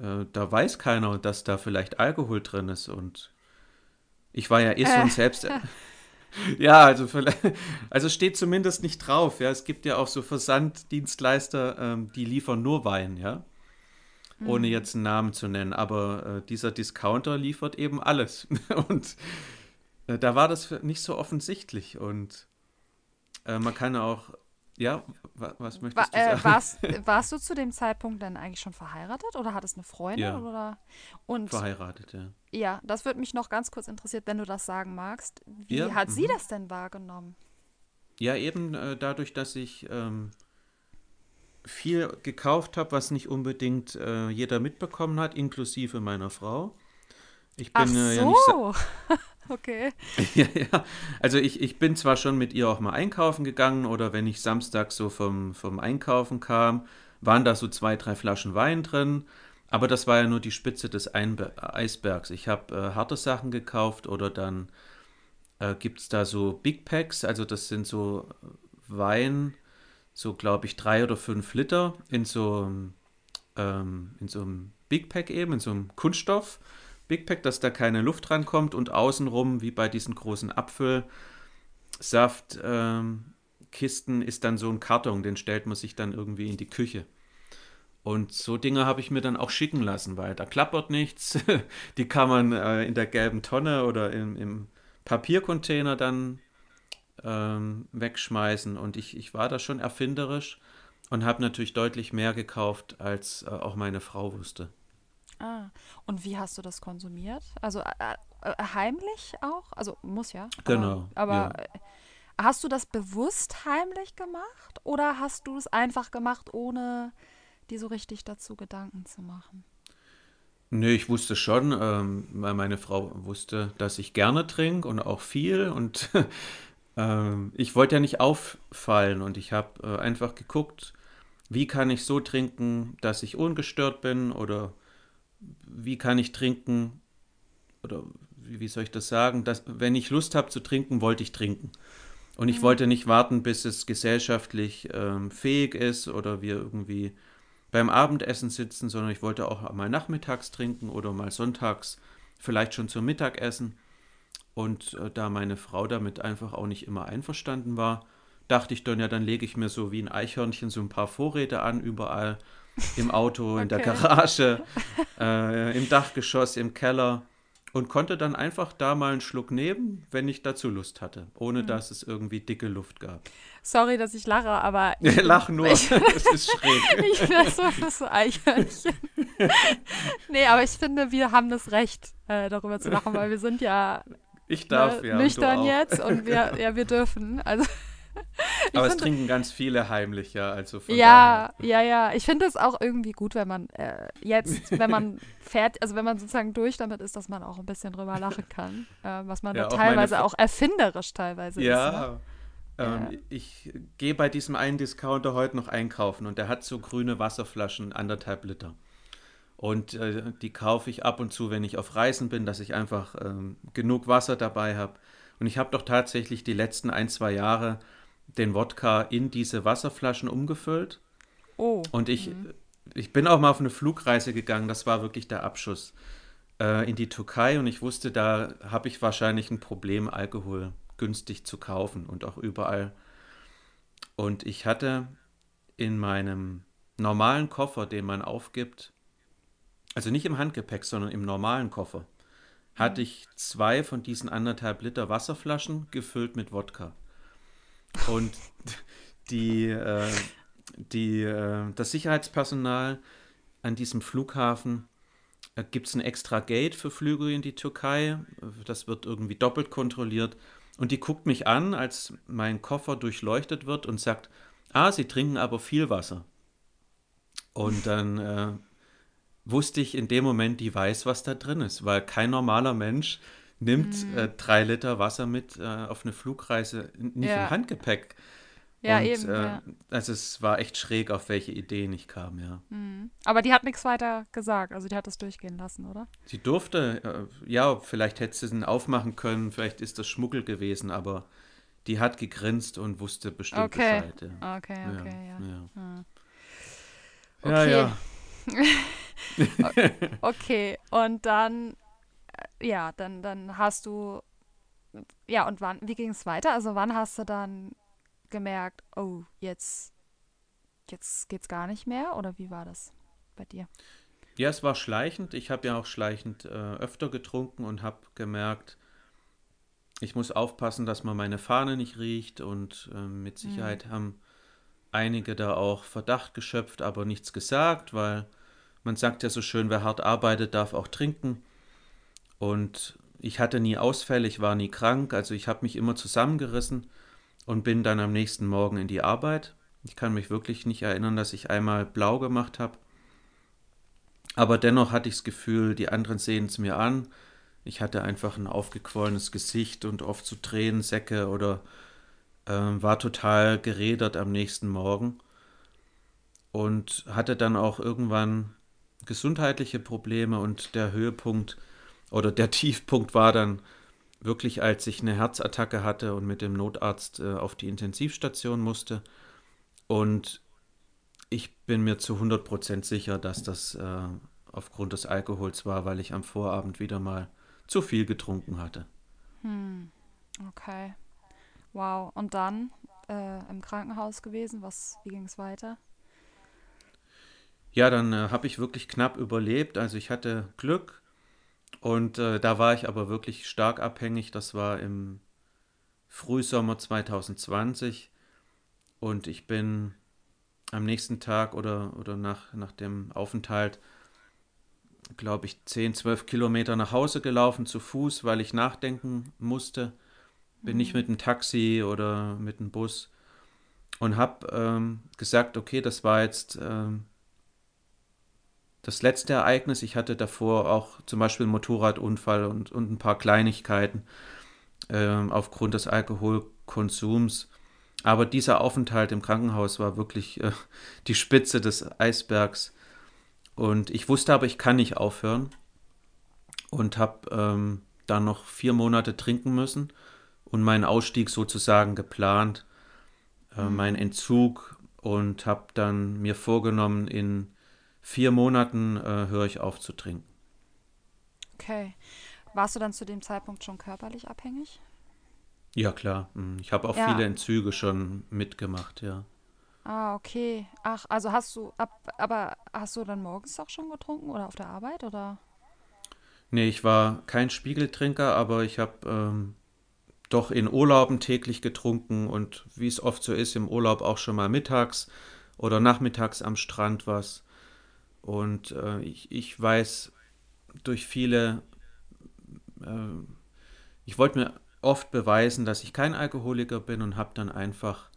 äh, da weiß keiner, dass da vielleicht Alkohol drin ist. Und ich war ja eh so ein Selbst... [LAUGHS] ja, also, [LAUGHS] also steht zumindest nicht drauf. Ja, es gibt ja auch so Versanddienstleister, ähm, die liefern nur Wein, ja, ohne mhm. jetzt einen Namen zu nennen. Aber äh, dieser Discounter liefert eben alles. [LAUGHS] Und äh, da war das nicht so offensichtlich. Und äh, man kann auch ja, was möchtest War, du sagen? Äh, warst, [LAUGHS] warst, du zu dem Zeitpunkt dann eigentlich schon verheiratet oder hattest eine Freundin? Ja. Oder? Und, verheiratet, ja. Ja, das würde mich noch ganz kurz interessiert, wenn du das sagen magst. Wie ja, hat sie mhm. das denn wahrgenommen? Ja, eben äh, dadurch, dass ich ähm, viel gekauft habe, was nicht unbedingt äh, jeder mitbekommen hat, inklusive meiner Frau. Ich bin Ach so. Ja nicht [LAUGHS] Okay. [LAUGHS] ja, ja. Also ich, ich bin zwar schon mit ihr auch mal einkaufen gegangen oder wenn ich Samstag so vom, vom Einkaufen kam, waren da so zwei, drei Flaschen Wein drin. Aber das war ja nur die Spitze des Einbe Eisbergs. Ich habe äh, harte Sachen gekauft oder dann äh, gibt es da so Big Packs, also das sind so Wein, so glaube ich drei oder fünf Liter in so, ähm, in so einem Big Pack eben, in so einem Kunststoff. Big Pack, dass da keine Luft rankommt und außenrum, wie bei diesen großen Apfelsaft, ähm, ist dann so ein Karton, den stellt man sich dann irgendwie in die Küche. Und so Dinge habe ich mir dann auch schicken lassen, weil da klappert nichts. [LAUGHS] die kann man äh, in der gelben Tonne oder im, im Papiercontainer dann ähm, wegschmeißen. Und ich, ich war da schon erfinderisch und habe natürlich deutlich mehr gekauft, als äh, auch meine Frau wusste. Ah, und wie hast du das konsumiert? Also äh, äh, heimlich auch? Also muss ja. Genau. Aber, aber ja. Äh, hast du das bewusst heimlich gemacht oder hast du es einfach gemacht, ohne dir so richtig dazu Gedanken zu machen? Nee, ich wusste schon, ähm, weil meine Frau wusste, dass ich gerne trinke und auch viel und [LAUGHS] ähm, ich wollte ja nicht auffallen und ich habe äh, einfach geguckt, wie kann ich so trinken, dass ich ungestört bin oder wie kann ich trinken, oder wie, wie soll ich das sagen, dass, wenn ich Lust habe zu trinken, wollte ich trinken. Und ich mhm. wollte nicht warten, bis es gesellschaftlich ähm, fähig ist oder wir irgendwie beim Abendessen sitzen, sondern ich wollte auch mal nachmittags trinken oder mal sonntags, vielleicht schon zum Mittagessen. Und äh, da meine Frau damit einfach auch nicht immer einverstanden war, dachte ich dann, ja, dann lege ich mir so wie ein Eichhörnchen so ein paar Vorräte an, überall im Auto, okay. in der Garage, äh, im Dachgeschoss, im Keller und konnte dann einfach da mal einen Schluck nehmen, wenn ich dazu Lust hatte, ohne mhm. dass es irgendwie dicke Luft gab. Sorry, dass ich lache, aber. [LAUGHS] Ich lach nur, [LAUGHS] es [LAUGHS] ist schräg. ich bin so, das so Eichhörnchen. nee, aber ich finde, wir haben das Recht, äh, darüber zu lachen, weil wir sind ja. Ich darf, ne, ja. Nüchtern jetzt und wir, ja, wir dürfen. Also. [LAUGHS] Aber es trinken ganz viele heimlich, ja. Also ja, daher. ja, ja. Ich finde es auch irgendwie gut, wenn man äh, jetzt, wenn man [LAUGHS] fährt, also wenn man sozusagen durch damit ist, dass man auch ein bisschen drüber lachen kann. Äh, was man ja, da teilweise auch erfinderisch teilweise ja. ist. Ne? Ähm, ja. Ich gehe bei diesem einen Discounter heute noch einkaufen und der hat so grüne Wasserflaschen, anderthalb Liter. Und äh, die kaufe ich ab und zu, wenn ich auf Reisen bin, dass ich einfach ähm, genug Wasser dabei habe. Und ich habe doch tatsächlich die letzten ein, zwei Jahre den Wodka in diese Wasserflaschen umgefüllt. Oh. Und ich, Mhm. ich bin auch mal auf eine Flugreise gegangen, das war wirklich der Abschuss äh, in die Türkei und ich wusste, da habe ich wahrscheinlich ein Problem, Alkohol günstig zu kaufen und auch überall. Und ich hatte in meinem normalen Koffer, den man aufgibt, also nicht im Handgepäck, sondern im normalen Koffer, hatte ich zwei von diesen anderthalb Liter Wasserflaschen gefüllt mit Wodka. Und die, äh, die, äh, das Sicherheitspersonal an diesem Flughafen äh, gibt es ein extra Gate für Flüge in die Türkei. Das wird irgendwie doppelt kontrolliert. Und die guckt mich an, als mein Koffer durchleuchtet wird und sagt, ah, Sie trinken aber viel Wasser. Und [LAUGHS] dann äh, wusste ich in dem Moment, die weiß, was da drin ist, weil kein normaler Mensch nimmt Mhm. äh, drei Liter Wasser mit äh, auf eine Flugreise, nicht Ja. im Handgepäck. Ja, und, eben. Äh, ja. Also es war echt schräg, auf welche Ideen ich kam, ja. Mhm. Aber die hat nichts weiter gesagt. Also die hat es durchgehen lassen, oder? Sie durfte, äh, ja, vielleicht hätte sie es aufmachen können, vielleicht ist das Schmuggel gewesen, aber die hat gegrinst und wusste bestimmt Okay. Bescheid. Ja. Okay, okay, ja. ja. Ja, Okay. [LAUGHS] ja. Okay, und dann, ja, dann, dann hast du, ja, und wann, wie ging es weiter? Also wann hast du dann gemerkt, oh, jetzt, jetzt geht's gar nicht mehr? Oder wie war das bei dir? Ja, es war schleichend. Ich habe ja auch schleichend äh, öfter getrunken und habe gemerkt, ich muss aufpassen, dass man meine Fahne nicht riecht und ähm, mit Sicherheit haben einige da auch Verdacht geschöpft, aber nichts gesagt, weil man sagt ja so schön, wer hart arbeitet, darf auch trinken. Und ich hatte nie Ausfälle, ich war nie krank, also ich habe mich immer zusammengerissen und bin dann am nächsten Morgen in die Arbeit. Ich kann mich wirklich nicht erinnern, dass ich einmal blau gemacht habe. Aber dennoch hatte ich das Gefühl, die anderen sehen es mir an. Ich hatte einfach ein aufgequollenes Gesicht und oft so Tränensäcke oder ähm, war total gerädert am nächsten Morgen und hatte dann auch irgendwann gesundheitliche Probleme und der Höhepunkt oder der Tiefpunkt war dann wirklich, als ich eine Herzattacke hatte und mit dem Notarzt äh, auf die Intensivstation musste. Und ich bin mir zu 100% sicher, dass das äh, aufgrund des Alkohols war, weil ich am Vorabend wieder mal zu viel getrunken hatte. Hm, okay. Wow. Und dann äh, im Krankenhaus gewesen? Was, wie ging es weiter? Ja, dann äh, habe ich wirklich knapp überlebt. Also ich hatte Glück und äh, da war ich aber wirklich stark abhängig. Das war im Frühsommer 2020 und ich bin am nächsten Tag oder, oder nach, nach dem Aufenthalt, glaube ich, 10, 12 Kilometer nach Hause gelaufen zu Fuß, weil ich nachdenken musste. Bin nicht mit dem Taxi oder mit dem Bus und habe ähm, gesagt, okay, das war jetzt ähm, das letzte Ereignis. Ich hatte davor auch zum Beispiel einen Motorradunfall und, und ein paar Kleinigkeiten ähm, aufgrund des Alkoholkonsums. Aber dieser Aufenthalt im Krankenhaus war wirklich äh, [LAUGHS] die Spitze des Eisbergs. Und ich wusste aber, ich kann nicht aufhören. Und habe ähm, dann noch vier Monate trinken müssen und meinen Ausstieg sozusagen geplant, äh, meinen Entzug. Und habe dann mir vorgenommen, in vier Monaten äh, höre ich auf zu trinken. Okay. Warst du dann zu dem Zeitpunkt schon körperlich abhängig? Ja, klar. Mm, Ich habe auch Ja. viele Entzüge schon mitgemacht, ja. Ah, okay. Ach, also hast du, ab, aber hast du dann morgens auch schon getrunken oder auf der Arbeit oder? Nee, ich war kein Spiegeltrinker, aber ich habe ähm, doch in Urlauben täglich getrunken und wie es oft so ist, im Urlaub auch schon mal mittags oder nachmittags am Strand was. Und äh, ich, ich weiß durch viele, äh, ich wollte mir oft beweisen, dass ich kein Alkoholiker bin und habe dann einfach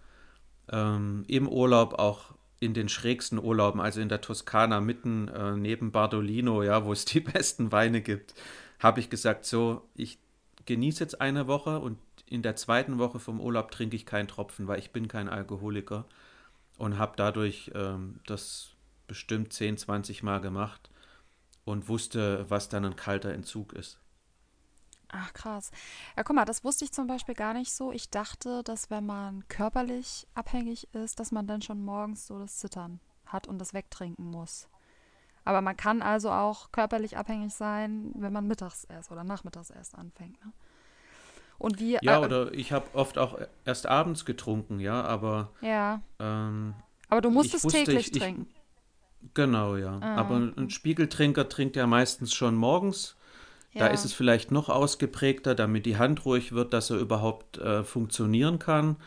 ähm, im Urlaub auch in den schrägsten Urlauben, also in der Toskana mitten äh, neben Bardolino, ja, wo es die [LAUGHS] besten Weine gibt, habe ich gesagt, so, ich genieße jetzt eine Woche und in der zweiten Woche vom Urlaub trinke ich keinen Tropfen, weil ich bin kein Alkoholiker und habe dadurch ähm, das bestimmt 10, 20 Mal gemacht und wusste, was dann ein kalter Entzug ist. Ach, krass. Ja, guck mal, das wusste ich zum Beispiel gar nicht so. Ich dachte, dass wenn man körperlich abhängig ist, dass man dann schon morgens so das Zittern hat und das wegtrinken muss. Aber man kann also auch körperlich abhängig sein, wenn man mittags erst oder nachmittags erst anfängt. Ne? Und wie. Ja, äh, oder ich habe oft auch erst abends getrunken, ja, aber. Ja. Ähm, aber du musstest wusste, täglich ich, trinken. Ich, genau, ja. Ah. Aber ein Spiegeltrinker trinkt ja meistens schon morgens da ist es vielleicht noch ausgeprägter, damit die Hand ruhig wird, dass er überhaupt äh, funktionieren kann.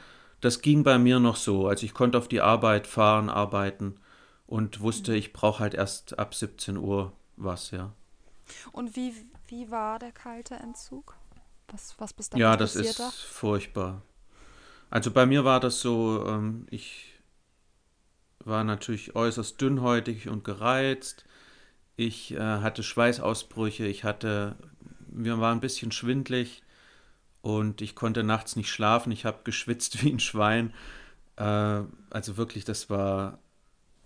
Das ging bei mir noch so. Also ich konnte auf die Arbeit fahren, arbeiten und wusste, ich brauche halt erst ab 17 Uhr was, ja. Und wie, wie war der kalte Entzug? Was, was bis dahin Ja, das ist da? furchtbar. Also bei mir war das so, ähm, ich war natürlich äußerst dünnhäutig und gereizt. Ich äh, hatte Schweißausbrüche, ich hatte, mir war ein bisschen schwindlig und ich konnte nachts nicht schlafen. Ich habe geschwitzt [LAUGHS] wie ein Schwein. Äh, also wirklich, das war,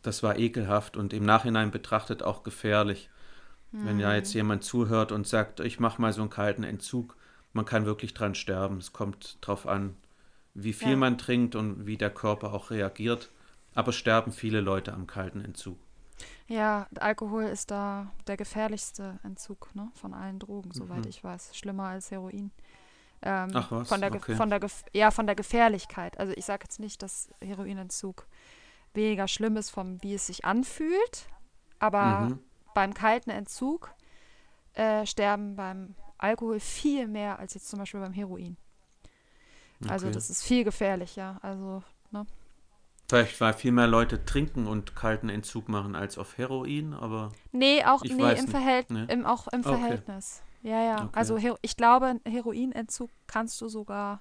das war ekelhaft und im Nachhinein betrachtet auch gefährlich. Mhm. Wenn ja jetzt hm. jemand zuhört und sagt, ich mache mal so einen kalten Entzug, man kann wirklich dran sterben. Es kommt drauf an, wie viel ja. man trinkt und wie der Körper auch reagiert. Aber sterben viele Leute am kalten Entzug. Ja, Alkohol ist da der gefährlichste Entzug ne, von allen Drogen, soweit mhm. ich weiß. Schlimmer als Heroin. Ähm, Ach was? Von der, okay. von der ja, von der Gefährlichkeit. Also ich sage jetzt nicht, dass Heroinentzug weniger schlimm ist, vom wie es sich anfühlt, aber mhm. beim kalten Entzug äh, sterben beim Alkohol viel mehr als jetzt zum Beispiel beim Heroin. Also okay. das ist viel gefährlicher. Also, ne? Vielleicht, weil viel mehr Leute trinken und kalten Entzug machen als auf Heroin, aber. Nee, auch nee, im, Verhält nee. Im, auch im okay. Verhältnis. Ja, ja. Okay. Also ich glaube, Heroinentzug kannst du sogar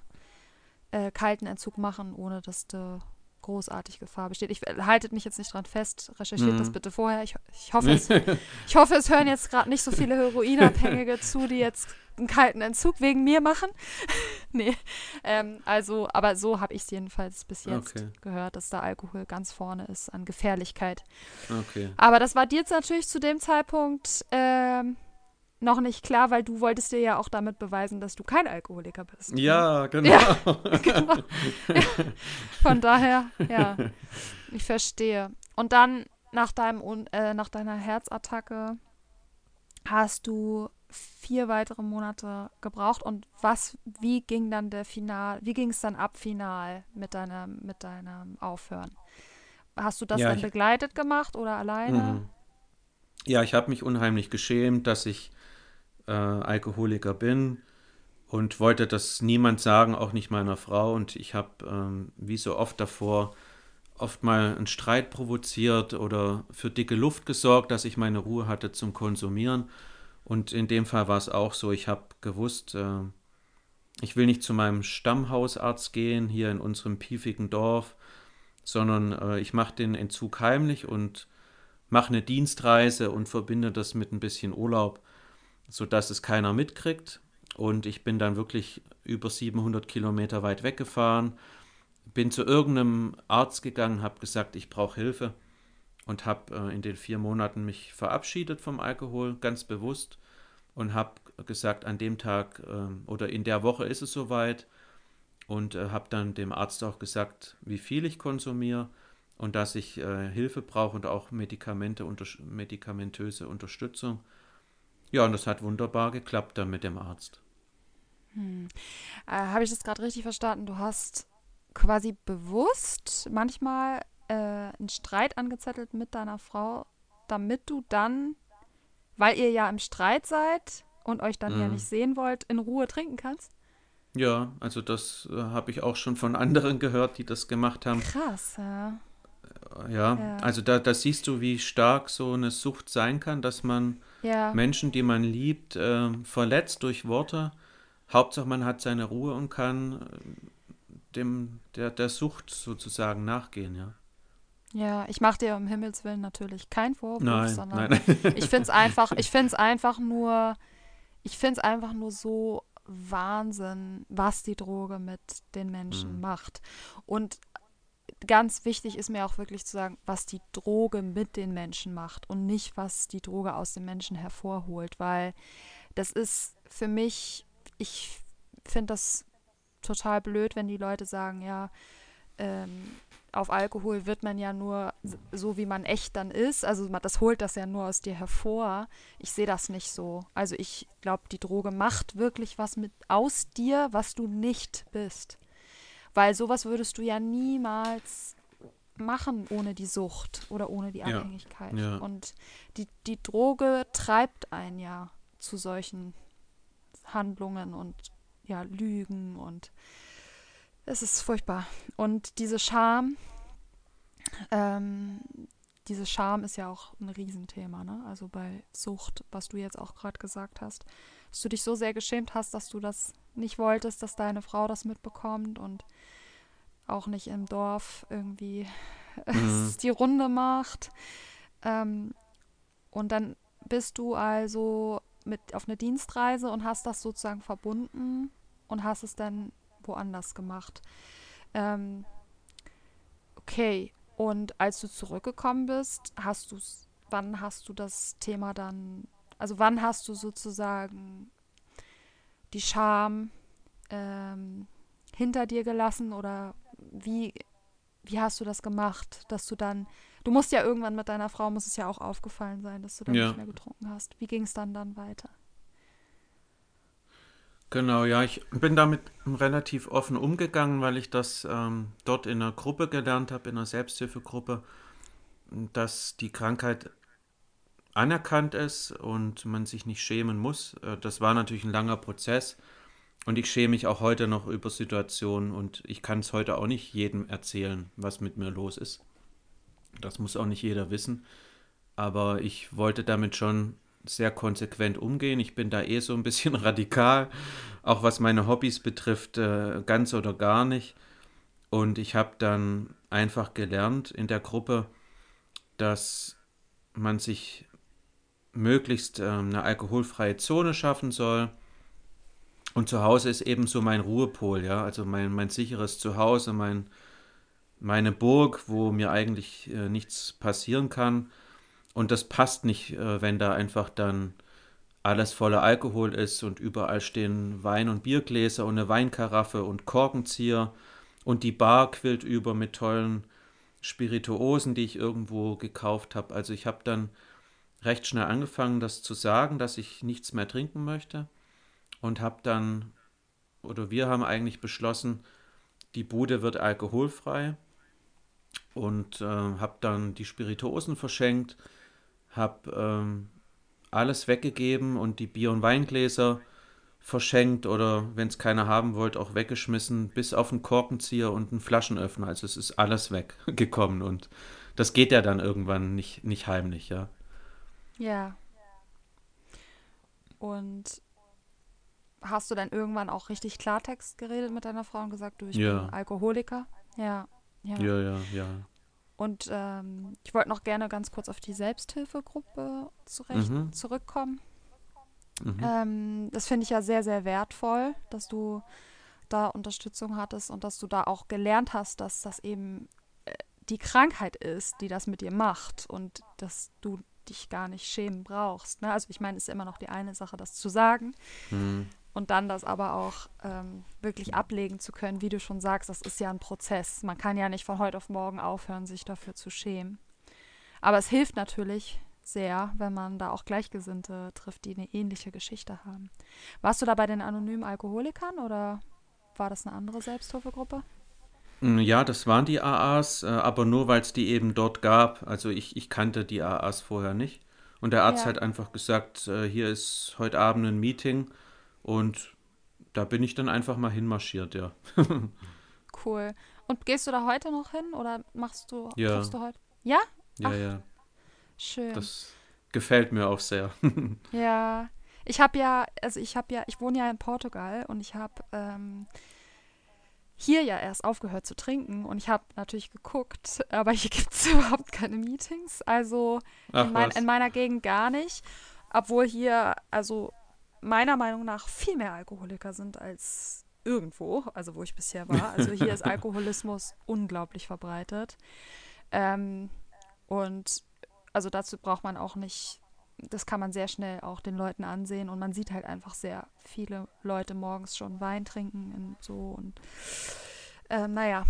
äh, kalten Entzug machen, ohne dass du großartig Gefahr besteht. Ich haltet mich jetzt nicht dran fest, recherchiert mhm. das bitte vorher. Ich, ich, hoffe, [LAUGHS] es, ich hoffe, es hören jetzt gerade nicht so viele Heroinabhängige zu, die jetzt einen kalten Entzug wegen mir machen. [LAUGHS] nee. Ähm, also, aber so habe ich es jedenfalls bis jetzt okay. gehört, dass da Alkohol ganz vorne ist an Gefährlichkeit. Okay. Aber das war dir jetzt natürlich zu dem Zeitpunkt ähm, noch nicht klar, weil du wolltest dir ja auch damit beweisen, dass du kein Alkoholiker bist. Ja, genau. Ja, [LAUGHS] genau. Ja. Von daher, ja, ich verstehe. Und dann nach deinem äh, nach deiner Herzattacke hast du vier weitere Monate gebraucht und was, wie ging dann der Final, wie ging es dann ab final mit deinem, mit deinem Aufhören? Hast du das ja, dann begleitet gemacht oder alleine? Mhm. Ja, ich habe mich unheimlich geschämt, dass ich äh, Alkoholiker bin und wollte das niemand sagen, auch nicht meiner Frau. Und ich habe, ähm, wie so oft davor, oft mal einen Streit provoziert oder für dicke Luft gesorgt, dass ich meine Ruhe hatte zum Konsumieren. Und in dem Fall war es auch so, ich habe gewusst, äh, ich will nicht zu meinem Stammhausarzt gehen, hier in unserem piefigen Dorf, sondern äh, ich mache den Entzug heimlich und mache eine Dienstreise und verbinde das mit ein bisschen Urlaub, sodass es keiner mitkriegt. Und ich bin dann wirklich über 700 Kilometer weit weggefahren, bin zu irgendeinem Arzt gegangen, habe gesagt, ich brauche Hilfe und habe äh, in den vier Monaten mich verabschiedet vom Alkohol, ganz bewusst und habe gesagt, an dem Tag äh, oder in der Woche ist es soweit und äh, habe dann dem Arzt auch gesagt, wie viel ich konsumiere und dass ich äh, Hilfe brauche und auch Medikamente, unter, medikamentöse Unterstützung. Ja, und das hat wunderbar geklappt dann mit dem Arzt. Hm. Äh, habe ich das gerade richtig verstanden? Du hast quasi bewusst manchmal äh, einen Streit angezettelt mit deiner Frau, damit du dann weil ihr ja im Streit seid und euch dann mhm. ja nicht sehen wollt, in Ruhe trinken kannst? Ja, also das äh, habe ich auch schon von [LAUGHS] anderen gehört, die das gemacht haben. Krass, ja. Äh, ja, ja. also da, da siehst du, wie stark so eine Sucht sein kann, dass man ja. Menschen, die man liebt, äh, verletzt durch Worte. Hauptsache, man hat seine Ruhe und kann äh, dem, der, der Sucht sozusagen nachgehen, ja. Ja, ich mache dir um Himmels Willen natürlich keinen Vorwurf, nein, sondern nein. ich finde es einfach, ich finde es einfach nur, ich finde es einfach nur so Wahnsinn, was die Droge mit den Menschen mhm. macht. Und ganz wichtig ist mir auch wirklich zu sagen, was die Droge mit den Menschen macht und nicht, was die Droge aus den Menschen hervorholt, weil das ist für mich, ich finde das total blöd, wenn die Leute sagen, ja, ähm, auf Alkohol wird man ja nur so, wie man echt dann ist. Also das holt das ja nur aus dir hervor. Ich sehe das nicht so. Also ich glaube, die Droge macht wirklich was mit aus dir, was du nicht bist. Weil sowas würdest du ja niemals machen ohne die Sucht oder ohne die Abhängigkeit. Ja, ja. Und die, die Droge treibt einen ja zu solchen Handlungen und ja, Lügen und es ist furchtbar. Und diese Scham, ähm, diese Scham ist ja auch ein Riesenthema, ne? Also bei Sucht, was du jetzt auch gerade gesagt hast, dass du dich so sehr geschämt hast, dass du das nicht wolltest, dass deine Frau das mitbekommt und auch nicht im Dorf irgendwie mhm. [LAUGHS] die Runde macht. Ähm, und dann bist du also mit auf eine Dienstreise und hast das sozusagen verbunden und hast es dann woanders gemacht. Ähm, okay, und als du zurückgekommen bist, hast du wann hast du das Thema dann, also wann hast du sozusagen die Scham ähm, hinter dir gelassen oder wie, wie hast du das gemacht, dass du dann, du musst ja irgendwann mit deiner Frau, muss es ja auch aufgefallen sein, dass du dann ja. nicht mehr getrunken hast. Wie ging es dann dann weiter? Genau, ja, ich bin damit relativ offen umgegangen, weil ich das ähm, dort in einer Gruppe gelernt habe, in einer Selbsthilfegruppe, dass die Krankheit anerkannt ist und man sich nicht schämen muss. Äh, das war natürlich ein langer Prozess und ich schäme mich auch heute noch über Situationen und ich kann es heute auch nicht jedem erzählen, was mit mir los ist. Das muss auch nicht jeder wissen, aber ich wollte damit schon sehr konsequent umgehen. Ich bin da eh so ein bisschen [LAUGHS] radikal, auch was meine Hobbys betrifft, äh, ganz oder gar nicht. Und ich habe dann einfach gelernt in der Gruppe, dass man sich möglichst äh, eine alkoholfreie Zone schaffen soll. Und zu Hause ist eben so mein Ruhepol, ja, also mein, mein sicheres Zuhause, mein, meine Burg, wo mir eigentlich äh, nichts passieren kann. Und das passt nicht, äh, wenn da einfach dann alles voller Alkohol ist und überall stehen Wein- und Biergläser und eine Weinkaraffe und Korkenzieher. Und die Bar quillt über mit tollen Spirituosen, die ich irgendwo gekauft habe. Also ich habe dann recht schnell angefangen, das zu sagen, dass ich nichts mehr trinken möchte. Und habe dann, oder wir haben eigentlich beschlossen, die Bude wird alkoholfrei. Und äh, habe dann die Spirituosen verschenkt habe ähm, alles weggegeben und die Bier- und Weingläser verschenkt oder wenn es keiner haben wollte, auch weggeschmissen, bis auf einen Korkenzieher und einen Flaschenöffner. Also es ist alles weggekommen und das geht ja dann irgendwann nicht, nicht heimlich, ja. Ja. Und hast du dann irgendwann auch richtig Klartext geredet mit deiner Frau und gesagt, du, ich ja. bin Alkoholiker? Ja. Ja, ja, ja. ja. Und ähm, ich wollte noch gerne ganz kurz auf die Selbsthilfegruppe zurecht, mhm. zurückkommen. Mhm. Ähm, das finde ich ja sehr, sehr wertvoll, dass du da Unterstützung hattest und dass du da auch gelernt hast, dass das eben äh, die Krankheit ist, die das mit dir macht und dass du dich gar nicht schämen brauchst. Ne? Also ich meine, es ist ja immer noch die eine Sache, das zu sagen. Mhm und dann das aber auch ähm, wirklich ablegen zu können, wie du schon sagst, das ist ja ein Prozess. Man kann ja nicht von heute auf morgen aufhören, sich dafür zu schämen. Aber es hilft natürlich sehr, wenn man da auch Gleichgesinnte trifft, die eine ähnliche Geschichte haben. Warst du da bei den anonymen Alkoholikern oder war das eine andere Selbsthilfegruppe? Mm, ja, das waren die AAs, äh, aber nur weil es die eben dort gab. Also ich, ich kannte die AAs vorher nicht. Und der Arzt ja. hat einfach gesagt, äh, hier ist heute Abend ein Meeting und da bin ich dann einfach mal hinmarschiert, ja. [LAUGHS] cool. Und gehst du da heute noch hin oder machst du, ja. du heute? Ja? Ja, Ach, ja. Schön. Das gefällt mir auch sehr. [LAUGHS] ja. Ich habe ja, also ich habe ja, ich wohne ja in Portugal und ich habe ähm, hier ja erst aufgehört zu trinken und ich habe natürlich geguckt, [LAUGHS] aber hier gibt es überhaupt keine Meetings. Also Ach, in, mein, in, meiner Gegend gar nicht. Obwohl hier, also meiner Meinung nach viel mehr Alkoholiker sind als irgendwo, also wo ich bisher war. Also hier ist [LAUGHS] Alkoholismus unglaublich verbreitet. Ähm, und also dazu braucht man auch nicht, das kann man sehr schnell auch den Leuten ansehen und man sieht halt einfach sehr viele Leute morgens schon Wein trinken und so und äh, naja,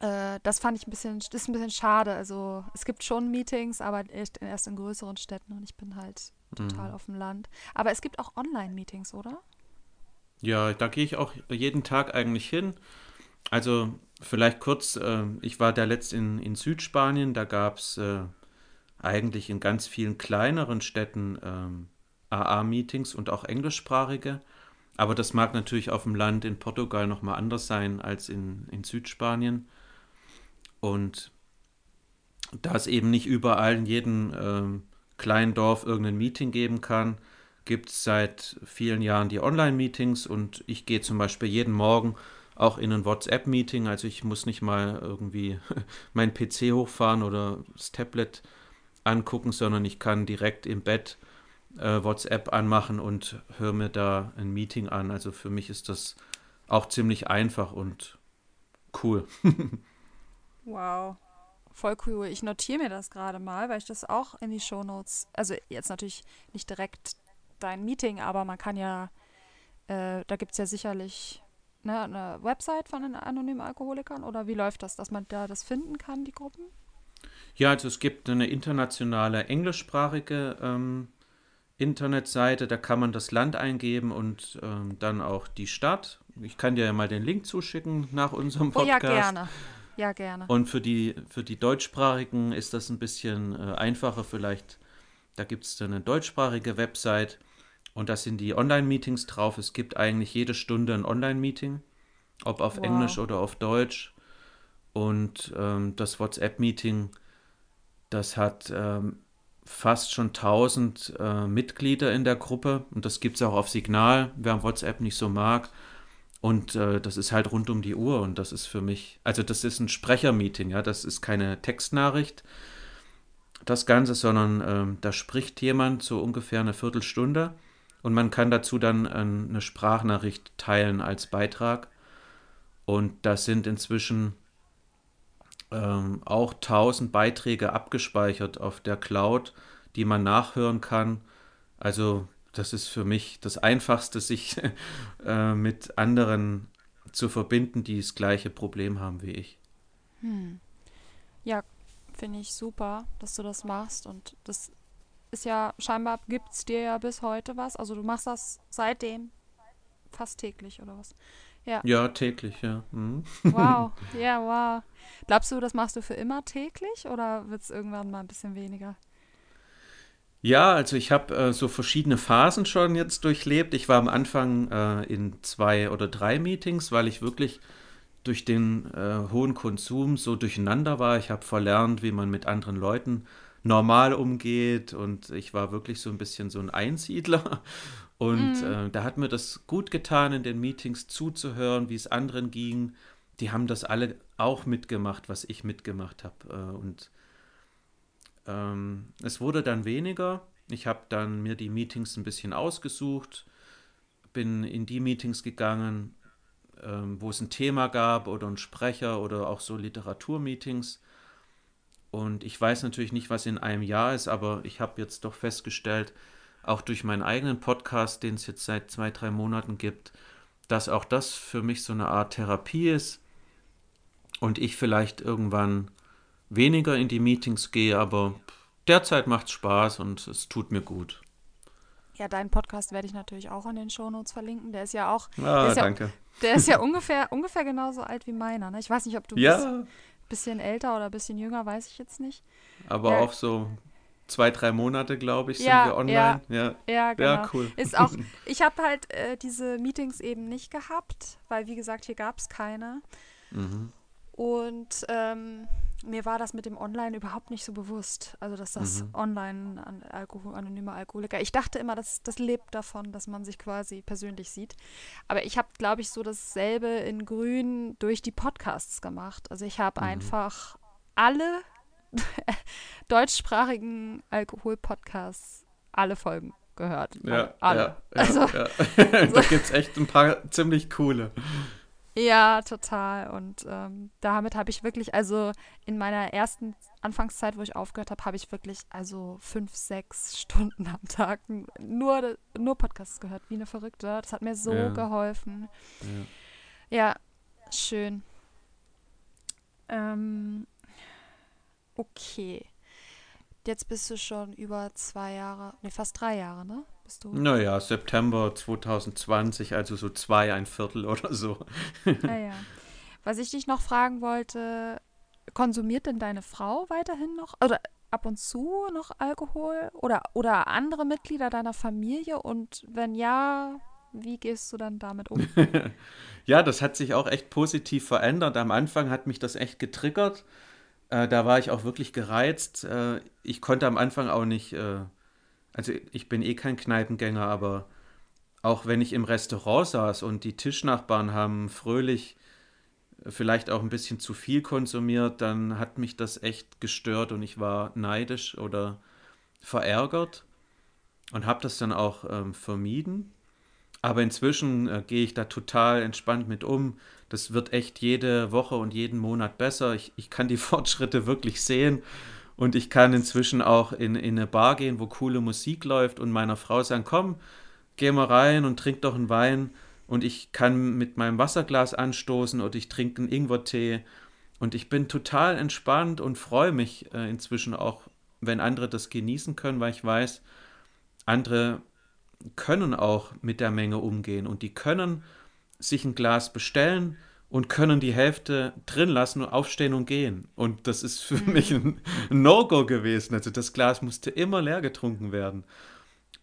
äh, das fand ich ein bisschen, ist ein bisschen schade. Also es gibt schon Meetings, aber erst in größeren Städten und ich bin halt total mhm. auf dem Land. Aber es gibt auch Online-Meetings, oder? Ja, da gehe ich auch jeden Tag eigentlich hin. Also vielleicht kurz, äh, ich war da letzt in, in Südspanien, da gab es äh, eigentlich in ganz vielen kleineren Städten ähm, AA-Meetings und auch englischsprachige. Aber das mag natürlich auf dem Land in Portugal nochmal anders sein als in, in Südspanien. Und da es eben nicht überall in jedem ähm, kleinen Dorf irgendein Meeting geben kann, gibt es seit vielen Jahren die Online-Meetings und ich gehe zum Beispiel jeden Morgen auch in ein WhatsApp-Meeting. Also ich muss nicht mal irgendwie [LAUGHS] mein PC hochfahren oder das Tablet angucken, sondern ich kann direkt im Bett äh, WhatsApp anmachen und höre mir da ein Meeting an. Also für mich ist das auch ziemlich einfach und cool. [LAUGHS] wow. Voll cool. Ich notiere mir das gerade mal, weil ich das auch in die Shownotes, also jetzt natürlich nicht direkt dein Meeting, aber man kann ja, äh, da gibt es ja sicherlich ne, eine Website von den anonymen Alkoholikern oder wie läuft das, dass man da das finden kann, die Gruppen? Ja, also es gibt eine internationale englischsprachige ähm, Internetseite, da kann man das Land eingeben und ähm, dann auch die Stadt. Ich kann dir ja mal den Link zuschicken nach unserem Podcast. Oh ja, gerne. Ja, gerne. Und für die, für die Deutschsprachigen ist das ein bisschen äh, einfacher vielleicht. Da gibt es eine deutschsprachige Website und da sind die Online-Meetings drauf. Es gibt eigentlich jede Stunde ein Online-Meeting, ob auf wow. Englisch oder auf Deutsch. Und ähm, das WhatsApp-Meeting, das hat ähm, fast schon 1000 äh, Mitglieder in der Gruppe. Und das gibt es auch auf Signal, wer WhatsApp nicht so mag. Und äh, das ist halt rund um die Uhr. Und das ist für mich, also das ist ein Sprechermeeting, ja, das ist keine Textnachricht, das Ganze, sondern äh, da spricht jemand so ungefähr eine Viertelstunde und man kann dazu dann eine Sprachnachricht teilen als Beitrag. Und das sind inzwischen ähm, auch 1000 Beiträge abgespeichert auf der Cloud, die man nachhören kann. Also das ist für mich das Einfachste, sich [LAUGHS] äh, mit anderen zu verbinden, die das gleiche Problem haben wie ich. Hm. Ja, finde ich super, dass du das machst und das ist ja, scheinbar gibt es dir ja bis heute was. Also du machst das seitdem fast täglich oder was? Ja. Ja, täglich, ja. Mhm. Wow, [LAUGHS] ja, wow. Glaubst du, das machst du für immer täglich oder wird es irgendwann mal ein bisschen weniger? Ja, also ich habe äh, so verschiedene Phasen schon jetzt durchlebt. Ich war am Anfang äh, in zwei oder drei Meetings, weil ich wirklich durch den äh, hohen Konsum so durcheinander war. Ich habe verlernt, wie man mit anderen Leuten normal umgeht und ich war wirklich so ein bisschen so ein Einsiedler. [LAUGHS] Und äh, da hat mir das gut getan, in den Meetings zuzuhören, wie es anderen ging. Die haben das alle auch mitgemacht, was ich mitgemacht habe. Äh, und ähm, es wurde dann weniger. Ich habe dann mir die Meetings ein bisschen ausgesucht, bin in die Meetings gegangen, ähm, wo es ein Thema gab oder einen Sprecher oder auch so Literaturmeetings. Und ich weiß natürlich nicht, was in einem Jahr ist, aber ich habe jetzt doch festgestellt, auch durch meinen eigenen Podcast, den es jetzt seit zwei, drei Monaten gibt, dass auch das für mich so eine Art Therapie ist und ich vielleicht irgendwann weniger in die Meetings gehe, aber derzeit macht es Spaß und es tut mir gut. Ja, deinen Podcast werde ich natürlich auch in den Shownotes verlinken. Der ist ja auch. Ah, der ist danke. Ja, der ist ja [LAUGHS] ungefähr, ungefähr genauso alt wie meiner. Ne? Ich weiß nicht, ob du ja. bist, bisschen älter oder ein bisschen jünger, weiß ich jetzt nicht. Aber ja. auch so zwei, drei Monate, glaube ich, ja, sind wir online. Ja, ja, ja, genau. ja cool. Ist auch, [LAUGHS] ich habe halt äh, diese Meetings eben nicht gehabt, weil wie gesagt, hier gab es keine. Mhm. Und ähm, mir war das mit dem Online überhaupt nicht so bewusst. Also, dass das mhm. Online an Alkohol, anonyme Alkoholiker. Ich dachte immer, dass das lebt davon, dass man sich quasi persönlich sieht. Aber ich habe, glaube ich, so dasselbe in Grün durch die Podcasts gemacht. Also ich habe mhm. einfach alle [LAUGHS] deutschsprachigen Alkohol-Podcasts, alle Folgen gehört. Ja, alle. Ja, ja, also, ja. [LAUGHS] [LAUGHS] da gibt es echt ein paar ziemlich coole. Ja, total. Und ähm, damit habe ich wirklich, also in meiner ersten Anfangszeit, wo ich aufgehört habe, habe ich wirklich also fünf, sechs Stunden am Tag nur, nur Podcasts gehört, wie eine Verrückte. Das hat mir so ja. geholfen. Ja, ja schön. Ähm, okay. Jetzt bist du schon über zwei Jahre, nee, fast drei Jahre, ne? Bist du? Naja, September 2020, also so zwei, ein Viertel oder so. Naja. Ah, Was ich dich noch fragen wollte, konsumiert denn deine Frau weiterhin noch, oder ab und zu noch Alkohol oder, oder andere Mitglieder deiner Familie? Und wenn ja, wie gehst du dann damit um? [LAUGHS] ja, das hat sich auch echt positiv verändert. Am Anfang hat mich das echt getriggert. Äh, da war ich auch wirklich gereizt. Äh, ich konnte am Anfang auch nicht, äh, also ich bin eh kein Kneipengänger, aber auch wenn ich im Restaurant saß und die Tischnachbarn haben fröhlich äh, vielleicht auch ein bisschen zu viel konsumiert, dann hat mich das echt gestört und ich war neidisch oder verärgert und habe das dann auch ähm, vermieden. Aber inzwischen äh, gehe ich da total entspannt mit um. Das wird echt jede Woche und jeden Monat besser. Ich, ich kann die [LAUGHS] Fortschritte wirklich sehen. Und ich kann inzwischen auch in, in eine Bar gehen, wo coole Musik läuft und meiner Frau sagen, komm, geh mal rein und trink doch einen Wein. Und ich kann mit meinem Wasserglas anstoßen oder ich trinke einen Ingwertee. Und ich bin total entspannt und freue mich äh, inzwischen auch, wenn andere das genießen können, weil ich weiß, andere können auch mit der Menge umgehen und die können sich ein Glas bestellen und können die Hälfte drin lassen und aufstehen und gehen. Und das ist für [LAUGHS] mich ein No-Go gewesen. Also das Glas musste immer leer getrunken werden.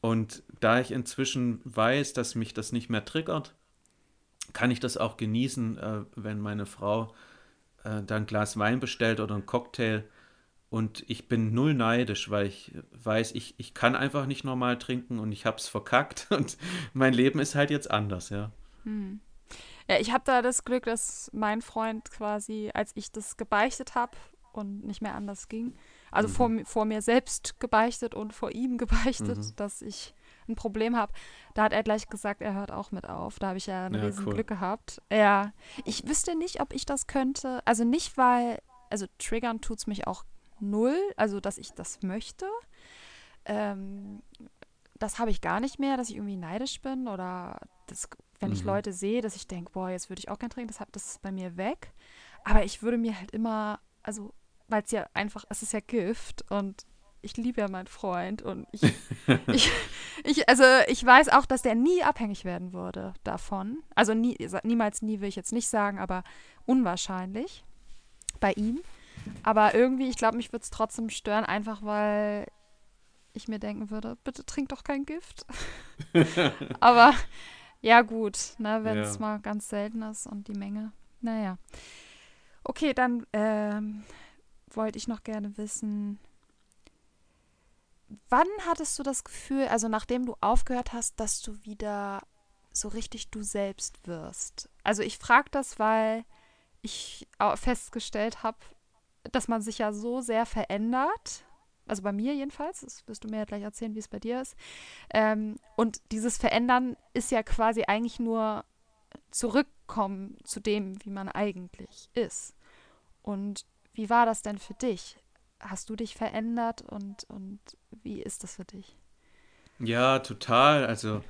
Und da ich inzwischen weiß, dass mich das nicht mehr triggert, kann ich das auch genießen, äh, wenn meine Frau äh, da ein Glas Wein bestellt oder einen Cocktail und ich bin null neidisch, weil ich weiß, ich, ich kann einfach nicht normal trinken und ich habe es verkackt [LAUGHS] und mein Leben ist halt jetzt anders, ja. Hm. Ja, ich habe da das Glück, dass mein Freund quasi, als ich das gebeichtet habe und nicht mehr anders ging, also mhm. vor, vor mir selbst gebeichtet und vor ihm [LAUGHS] gebeichtet, mhm. dass ich ein Problem habe, da hat er gleich gesagt, er hört auch mit auf. Da habe ich ja ein ja, riesen cool. Glück gehabt. Ja, ich wüsste nicht, ob ich das könnte. Also nicht, weil, also triggern tut es mich auch null, also dass ich das möchte. Ähm, das habe ich gar nicht mehr, dass ich irgendwie neidisch bin oder das, wenn mhm. ich Leute sehe, dass ich denke, boah, jetzt würde ich auch gern trinken, das, hab, das ist bei mir weg. Aber ich würde mir halt immer, also, weil es ja einfach, es ist ja Gift und ich liebe ja meinen Freund und ich, [LAUGHS] ich, ich, also ich weiß auch, dass der nie abhängig werden würde davon. Also nie, niemals nie will ich jetzt nicht sagen, aber unwahrscheinlich bei ihm. Aber irgendwie, ich glaube, mich würde es trotzdem stören, einfach weil ich mir denken würde, bitte trink doch kein Gift. [LAUGHS] [LAUGHS] Aber ja, gut, ne, wenn es ja. mal ganz selten ist und die Menge. Naja. Okay, dann ähm, wollte ich noch gerne wissen, wann hattest du das Gefühl, also nachdem du aufgehört hast, dass du wieder so richtig du selbst wirst? Also ich frage das, weil ich festgestellt habe, dass man sich ja so sehr verändert. Also bei mir jedenfalls, das wirst du mir ja gleich erzählen, wie es bei dir ist. Ähm, und dieses Verändern ist ja quasi eigentlich nur zurückkommen zu dem, wie man eigentlich ist. Und wie war das denn für dich? Hast du dich verändert und, und wie ist das für dich? Ja, total. Also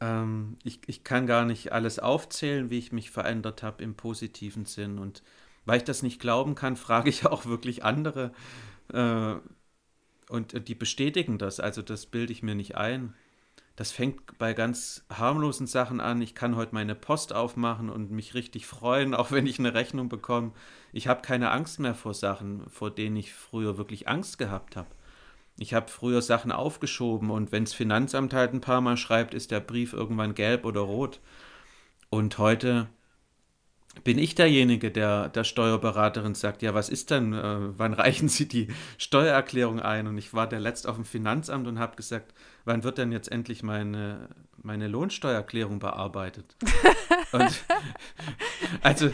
ähm, ich, ich kann gar nicht alles aufzählen, wie ich mich verändert habe im positiven Sinn. Und weil ich das nicht glauben kann, [LAUGHS] frage ich auch wirklich andere. Äh, und die bestätigen das. Also das bilde ich mir nicht ein. Das fängt bei ganz harmlosen Sachen an. Ich kann heute meine Post aufmachen und mich richtig freuen, [LAUGHS] auch wenn ich eine Rechnung bekomme. Ich habe keine Angst mehr vor Sachen, vor denen ich früher wirklich Angst gehabt habe. Ich habe früher Sachen aufgeschoben und wenn das Finanzamt halt ein paar Mal schreibt, ist der Brief irgendwann gelb oder rot. Und heute bin ich derjenige, der der Steuerberaterin sagt, ja, was ist denn, äh, wann [LAUGHS] reichen Sie die Steuererklärung ein? Und ich war der Letzt auf dem Finanzamt und habe gesagt, wann wird denn jetzt endlich meine, meine Lohnsteuererklärung bearbeitet? [LAUGHS] und also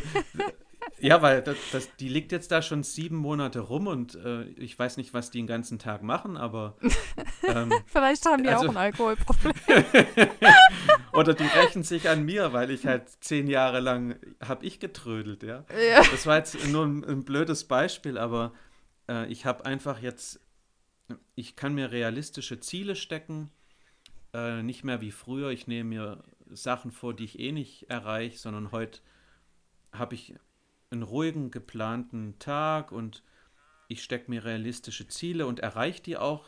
Ja, weil das, das, die liegt jetzt da schon sieben Monate rum und äh, ich weiß nicht, was die den ganzen Tag machen, aber. Ähm, [LAUGHS] Vielleicht haben die also, auch ein Alkoholproblem. [LAUGHS] oder die rächen sich an mir, weil ich halt zehn Jahre lang habe ich getrödelt, ja? ja. Das war jetzt nur ein, ein blödes Beispiel, aber äh, ich habe einfach jetzt, ich kann mir realistische Ziele stecken, äh, nicht mehr wie früher. Ich nehme mir Sachen vor, die ich eh nicht erreiche, sondern heute habe ich einen ruhigen, geplanten Tag und ich stecke mir realistische Ziele und erreiche die auch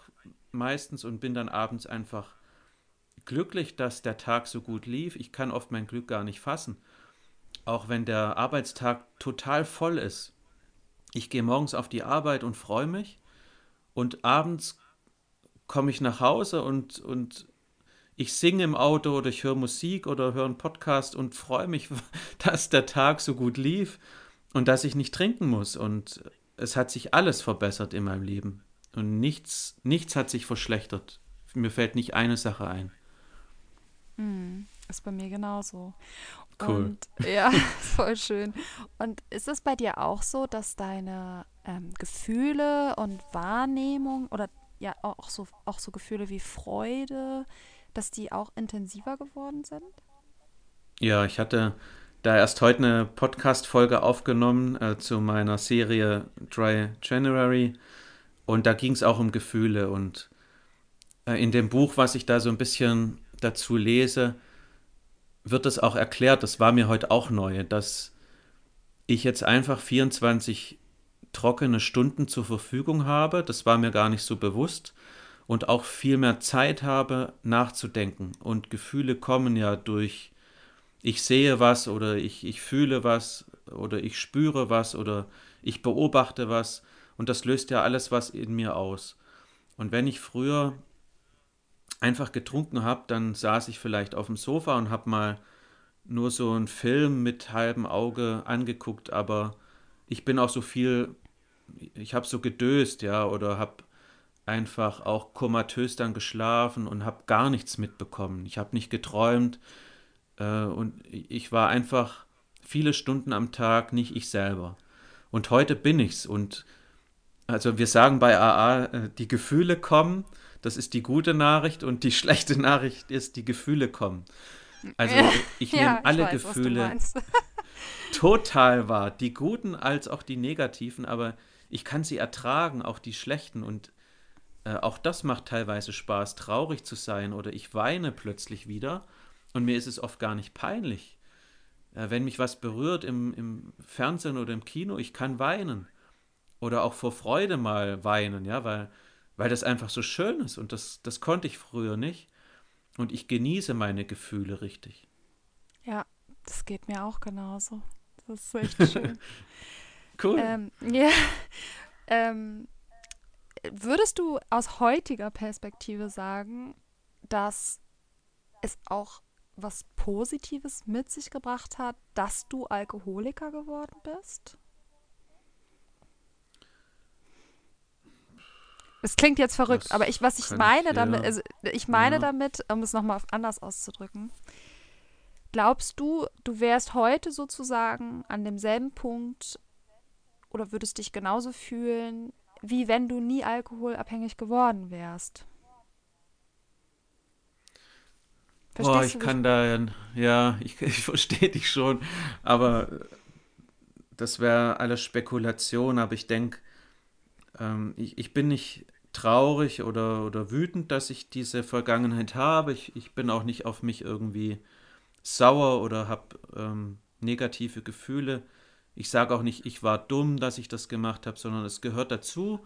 meistens und bin dann abends einfach glücklich, dass der Tag so gut lief. Ich kann oft mein Glück gar nicht fassen. Auch wenn der Arbeitstag total voll ist. Ich gehe morgens auf die Arbeit und freue mich und abends komme ich nach Hause und, und ich singe im Auto oder ich höre Musik oder höre einen Podcast und freue mich, [LAUGHS] dass der Tag so gut lief und dass ich nicht trinken muss. Und es hat sich alles verbessert in meinem Leben. Und nichts, nichts hat sich verschlechtert. Mir fällt nicht eine Sache ein. Hm, ist bei mir genauso. Cool. Und ja, [LAUGHS] voll schön. Und ist es bei dir auch so, dass deine ähm, Gefühle und Wahrnehmung oder ja auch so, auch so Gefühle wie Freude, dass die auch intensiver geworden sind? Ja, ich hatte da erst heute eine Podcast-Folge aufgenommen äh, zu meiner Serie Dry January. Und da ging es auch um Gefühle. Und äh, in dem Buch, was ich da so ein bisschen dazu lese, wird es auch erklärt, das war mir heute auch neu, dass ich jetzt einfach 24 trockene Stunden zur Verfügung habe, das war mir gar nicht so bewusst. Und auch viel mehr Zeit habe nachzudenken. Und Gefühle kommen ja durch ich sehe was oder ich, ich fühle was oder ich spüre was oder ich beobachte was und das löst ja alles was in mir aus. Und wenn ich früher einfach getrunken habe, dann saß ich vielleicht auf dem Sofa und habe mal nur so einen Film mit halbem Auge angeguckt, aber ich bin auch so viel, ich habe so gedöst, ja, oder habe einfach auch komatös dann geschlafen und habe gar nichts mitbekommen. Ich habe nicht geträumt, äh, und ich war einfach viele Stunden am Tag nicht ich selber. Und heute bin ich's. Und also wir sagen bei AA, äh, die Gefühle kommen, das ist die gute Nachricht. Und die [LAUGHS] schlechte Nachricht ist, die Gefühle kommen. Also ich [LAUGHS] nehme ja, alle weiß, Gefühle [LAUGHS] total wahr, die guten als auch die negativen, aber ich kann sie ertragen, auch die schlechten. Und äh, auch das macht teilweise Spaß, traurig zu sein. Oder ich weine plötzlich wieder und mir ist es oft gar nicht peinlich. Äh, wenn mich was berührt im, im Fernsehen oder im Kino, ich kann weinen. Oder auch vor Freude mal weinen, ja, weil, weil das einfach so schön ist. Und das, das konnte ich früher nicht. Und ich genieße meine Gefühle richtig. Ja, das geht mir auch genauso. Das ist echt [LAUGHS] schön. cool. Ähm, ja. [LAUGHS] Ähm, würdest du aus heutiger Perspektive sagen, dass es auch was Positives mit sich gebracht hat, dass du Alkoholiker geworden bist? Es klingt jetzt verrückt, das aber ich, was ich meine ich, damit, also ich meine ja. damit, um es nochmal anders auszudrücken, glaubst du, du wärst heute sozusagen an demselben Punkt oder würdest dich genauso fühlen, wie wenn du nie alkoholabhängig geworden wärst? Verstehst oh, ich kann da, ja, ich, [LAUGHS] ich verstehe dich schon, aber das wäre alles Spekulation, aber ich denke, ähm, ich, ich bin nicht traurig oder, oder wütend, dass ich diese Vergangenheit habe. Ich, ich bin auch nicht auf mich irgendwie sauer oder habe ähm, negative Gefühle. Ich sage auch nicht, ich war dumm, dass ich das gemacht habe, sondern es gehört dazu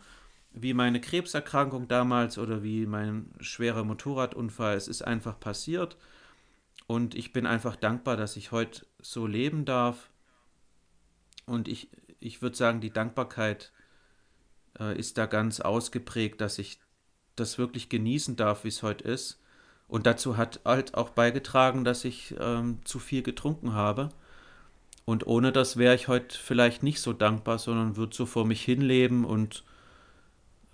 wie meine Krebserkrankung damals oder wie mein schwerer Motorradunfall. Es ist einfach passiert. Und ich bin einfach dankbar, dass ich heute so leben darf. Und ich, ich würde sagen, die Dankbarkeit äh, ist da ganz ausgeprägt, dass ich das wirklich genießen darf, wie es heute ist. Und dazu hat halt auch beigetragen, dass ich ähm, zu viel getrunken habe. Und ohne das wäre ich heute vielleicht nicht so dankbar, sondern würde so vor mich hinleben und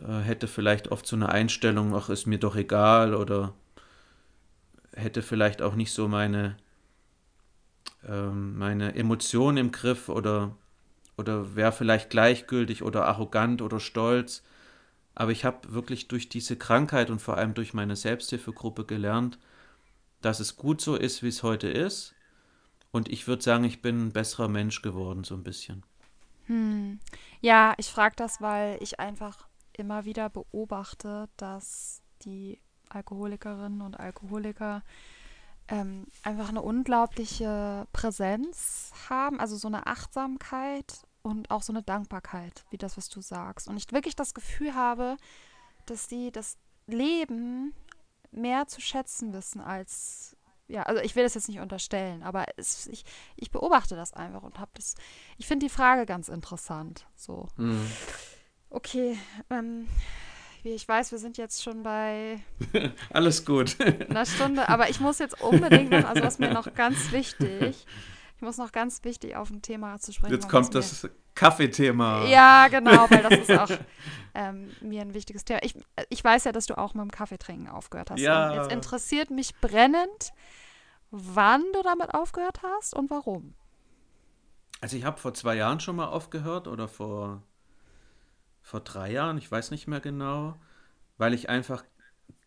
hätte vielleicht oft so eine Einstellung, ach, ist mir doch egal oder hätte vielleicht auch nicht so meine, ähm, meine Emotionen im Griff oder oder wäre vielleicht gleichgültig oder arrogant oder stolz. Aber ich habe wirklich durch diese Krankheit und vor allem durch meine Selbsthilfegruppe gelernt, dass es gut so ist, wie es heute ist. Und ich würde sagen, ich bin ein besserer Mensch geworden, so ein bisschen. Hm. Ja, ich frage das, weil ich einfach immer wieder beobachte, dass die Alkoholikerinnen und Alkoholiker ähm, einfach eine unglaubliche Präsenz haben, also so eine Achtsamkeit und auch so eine Dankbarkeit, wie das, was du sagst. Und ich wirklich das Gefühl habe, dass die das Leben mehr zu schätzen wissen als, ja, also ich will das jetzt nicht unterstellen, aber es, ich, ich beobachte das einfach und habe das, ich finde die Frage ganz interessant. So. Mhm. Okay, ähm, wie ich weiß, wir sind jetzt schon bei. [LAUGHS] Alles gut. [LAUGHS] Einer Stunde, aber ich muss jetzt unbedingt noch, also was mir noch ganz wichtig, ich muss noch ganz wichtig auf ein Thema zu sprechen. Jetzt kommt das Kaffeethema. Ja, genau, weil das ist [LAUGHS] auch ähm, mir ein wichtiges Thema. Ich, ich weiß ja, dass du auch mit dem Kaffeetrinken aufgehört hast. Ja. Jetzt interessiert mich brennend, wann du damit aufgehört hast und warum. Also ich habe vor zwei Jahren schon mal aufgehört oder vor vor drei Jahren, ich weiß nicht mehr genau, weil ich einfach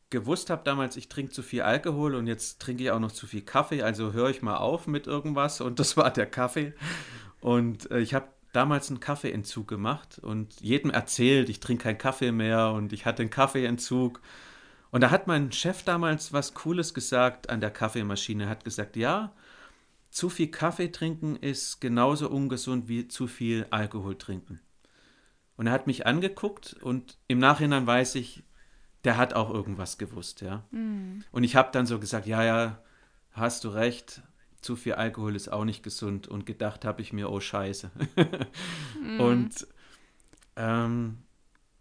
gewusst habe damals, ich trinke zu viel Alkohol und jetzt trinke ich auch noch zu viel Kaffee, also höre ich mal auf mit irgendwas und [LAUGHS] das war der Kaffee. Und äh, ich habe damals einen Kaffeeentzug gemacht und jedem erzählt, ich trinke keinen Kaffee mehr und ich hatte einen Kaffeeentzug. Und da hat mein Chef damals was Cooles gesagt an der Kaffeemaschine, hat gesagt, ja, zu viel Kaffee trinken ist genauso ungesund wie zu viel Alkohol trinken. Und er hat mich angeguckt und im Nachhinein weiß ich, der hat auch irgendwas gewusst, ja. Mhm. Und ich habe dann so gesagt, ja, ja, hast du recht, zu viel Alkohol ist auch nicht gesund. Und gedacht habe ich mir, oh Scheiße. mhm. Und ähm,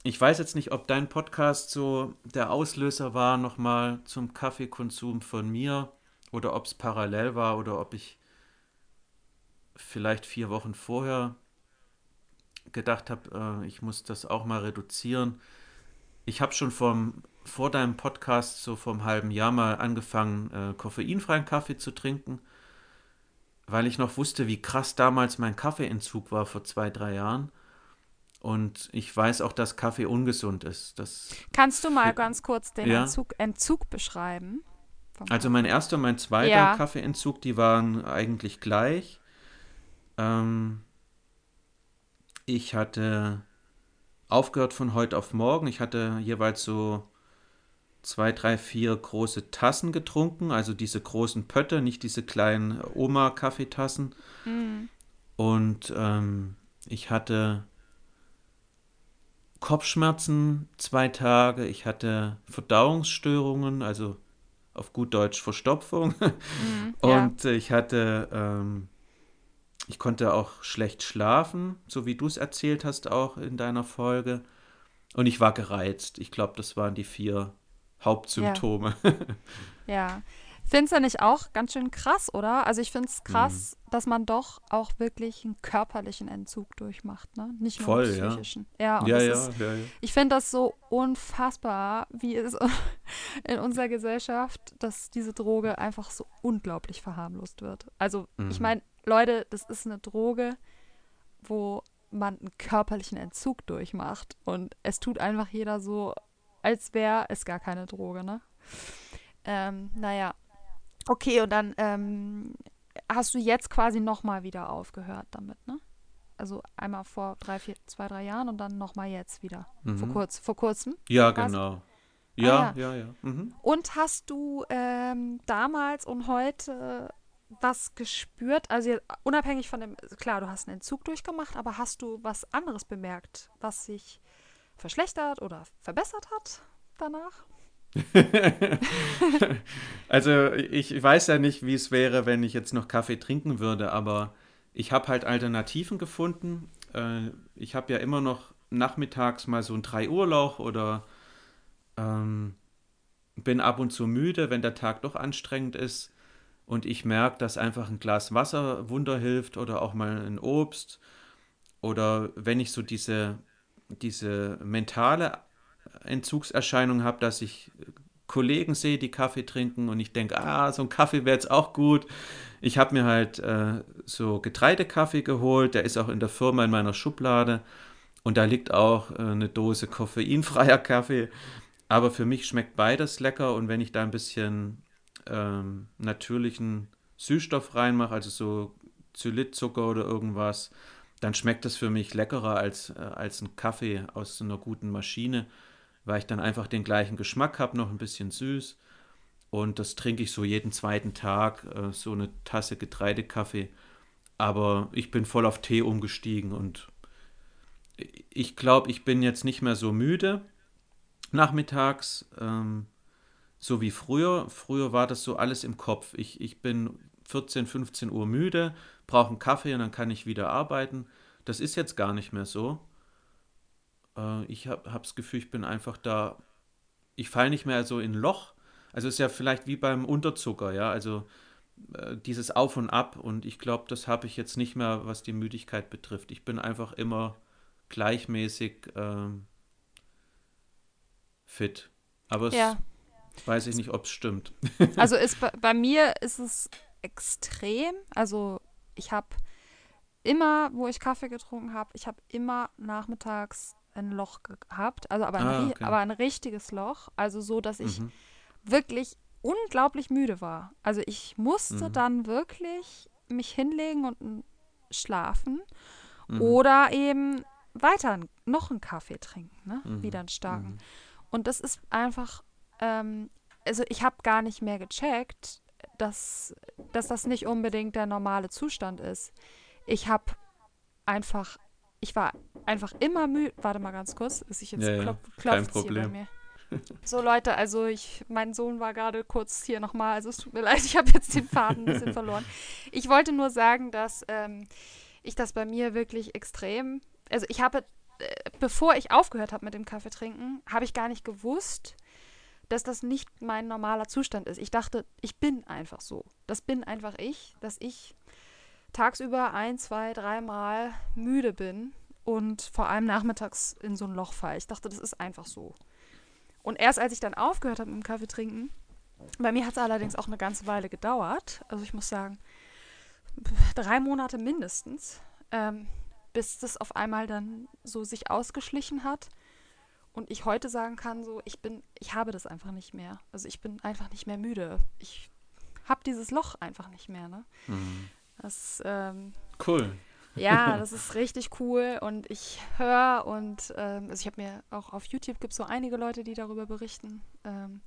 ich weiß jetzt nicht, ob dein Podcast so der Auslöser war nochmal zum Kaffeekonsum von mir oder ob es parallel war oder ob ich vielleicht vier Wochen vorher gedacht habe, äh, ich muss das auch mal reduzieren. Ich habe schon vom, vor deinem Podcast so vor einem halben Jahr mal angefangen, äh, koffeinfreien Kaffee zu trinken, weil ich noch wusste, wie krass damals mein Kaffeeentzug war vor zwei, drei Jahren. Und ich weiß auch, dass Kaffee ungesund ist. Das Kannst du mal ganz kurz den ja? Entzug, Entzug beschreiben? Also mein erster und mein zweiter ja. Kaffeeentzug, die waren eigentlich gleich. Ähm, ich hatte aufgehört von heute auf morgen. Ich hatte jeweils so zwei, drei, vier große Tassen getrunken, also diese großen Pötte, nicht diese kleinen Oma-Kaffeetassen. Mhm. Und ähm, ich hatte Kopfschmerzen zwei Tage, ich hatte Verdauungsstörungen, also auf gut Deutsch Verstopfung. [LAUGHS] Mhm, und ja. ich hatte ähm, ich konnte auch schlecht schlafen, so wie du es erzählt hast auch in deiner Folge. Und ich war gereizt. Ich glaube, das waren die vier Hauptsymptome. Ja. ja. Findest du nicht auch ganz schön krass, oder? Also ich finde es krass, mhm. dass man doch auch wirklich einen körperlichen Entzug durchmacht, ne? Nicht nur Voll, einen psychischen. Ja, ja, ja, ja, ist, ja, ja, Ich finde das so unfassbar, wie es [LAUGHS] in unserer Gesellschaft, dass diese Droge einfach so unglaublich verharmlost wird. Also mhm. ich meine, Leute, das ist eine Droge, wo man einen körperlichen Entzug durchmacht. Und es tut einfach jeder so, als wäre es gar keine Droge, ne? Ähm, naja. Okay, und dann ähm, hast du jetzt quasi nochmal wieder aufgehört damit, ne? Also einmal vor drei, vier, zwei, drei Jahren und dann nochmal jetzt wieder. Mhm. Vor, kurz, vor kurzem. Ja, quasi. genau. Ja, ah, ja, ja. ja. Mhm. Und hast du ähm, damals und heute was gespürt? Also unabhängig von dem, klar, du hast einen Entzug durchgemacht, aber hast du was anderes bemerkt, was sich verschlechtert oder verbessert hat danach? [LAUGHS] also ich weiß ja nicht, wie es wäre, wenn ich jetzt noch Kaffee trinken würde, aber ich habe halt Alternativen gefunden. Äh, ich habe ja immer noch nachmittags mal so ein 3 Uhr Loch oder ähm, bin ab und zu müde, wenn der Tag doch anstrengend ist und ich merke, dass einfach ein Glas Wasser Wunder hilft oder auch mal ein Obst oder wenn ich so diese, diese mentale Entzugserscheinung habe, dass ich Kollegen sehe, die Kaffee trinken und ich denke, ah, so ein Kaffee wäre jetzt auch gut. Ich habe mir halt äh, so Getreidekaffee geholt, der ist auch in der Firma in meiner Schublade und da liegt auch äh, eine Dose koffeinfreier Kaffee. Aber für mich schmeckt beides lecker und wenn ich da ein bisschen ähm, natürlichen Süßstoff reinmache, also so Xylitzucker oder irgendwas, dann schmeckt das für mich leckerer als, äh, als ein Kaffee aus einer guten Maschine, weil ich dann einfach den gleichen Geschmack habe, noch ein bisschen süß. Und das trinke ich so jeden zweiten Tag, äh, so eine Tasse Getreidekaffee. Aber ich bin voll auf Tee umgestiegen und ich glaube, ich bin jetzt nicht mehr so müde nachmittags, ähm, so wie früher. Früher war das so alles im Kopf. Ich, ich bin 14, 15 Uhr müde, brauche einen Kaffee und dann kann ich wieder arbeiten. Das ist jetzt gar nicht mehr so. Äh, ich habe hab das Gefühl, ich bin einfach da, ich falle nicht mehr so in ein Loch. Also ist ja vielleicht wie beim Unterzucker, ja, also äh, dieses Auf und Ab und ich glaube, das habe ich jetzt nicht mehr, was die Müdigkeit betrifft. Ich bin einfach immer gleichmäßig ähm, fit. Aber es. Weiß ich nicht, ob es stimmt. [LAUGHS] Also ist bei, mir ist es extrem. Also ich habe immer, wo ich Kaffee getrunken habe, ich habe immer nachmittags ein Loch gehabt. Also aber ein, ah, okay. aber ein richtiges Loch. Also so, dass ich mhm. wirklich unglaublich müde war. Also ich musste mhm. dann wirklich mich hinlegen und schlafen. Mhm. Oder eben weiter noch einen Kaffee trinken, ne? Mhm. Wieder einen starken. Mhm. Und das ist einfach, ähm, also ich habe gar nicht mehr gecheckt, dass, dass das nicht unbedingt der normale Zustand ist. Ich habe einfach, ich war einfach immer müde. Warte mal ganz kurz, ist ich jetzt ja, klop, ja, kein Problem. mir. [LAUGHS] So Leute, also ich, mein Sohn war gerade kurz hier nochmal, also es tut mir [LAUGHS] leid, ich habe jetzt den Faden ein bisschen verloren. Ich wollte nur sagen, dass ähm, ich das bei mir wirklich extrem also ich habe, äh, bevor ich aufgehört habe mit dem Kaffee trinken, habe ich gar nicht gewusst, dass das nicht mein normaler Zustand ist. Ich dachte, ich bin einfach so. Das bin einfach ich, dass ich tagsüber ein, zwei, dreimal müde bin und vor allem nachmittags in so ein Loch falle. Ich dachte, das ist einfach so. Und erst als ich dann aufgehört habe mit dem Kaffee trinken, bei mir hat es allerdings auch eine ganze Weile gedauert. Also ich muss sagen, drei Monate mindestens. Ähm, bis das auf einmal dann so sich ausgeschlichen hat und ich heute sagen kann, so ich bin, ich habe das einfach nicht mehr. Also ich bin einfach nicht mehr müde. Ich habe dieses Loch einfach nicht mehr. Ne? Mhm. Das ähm, cool. Ja, [LAUGHS] das ist richtig cool und ich höre und ähm, also ich habe mir auch auf YouTube gibt es so einige Leute, die darüber berichten, ähm,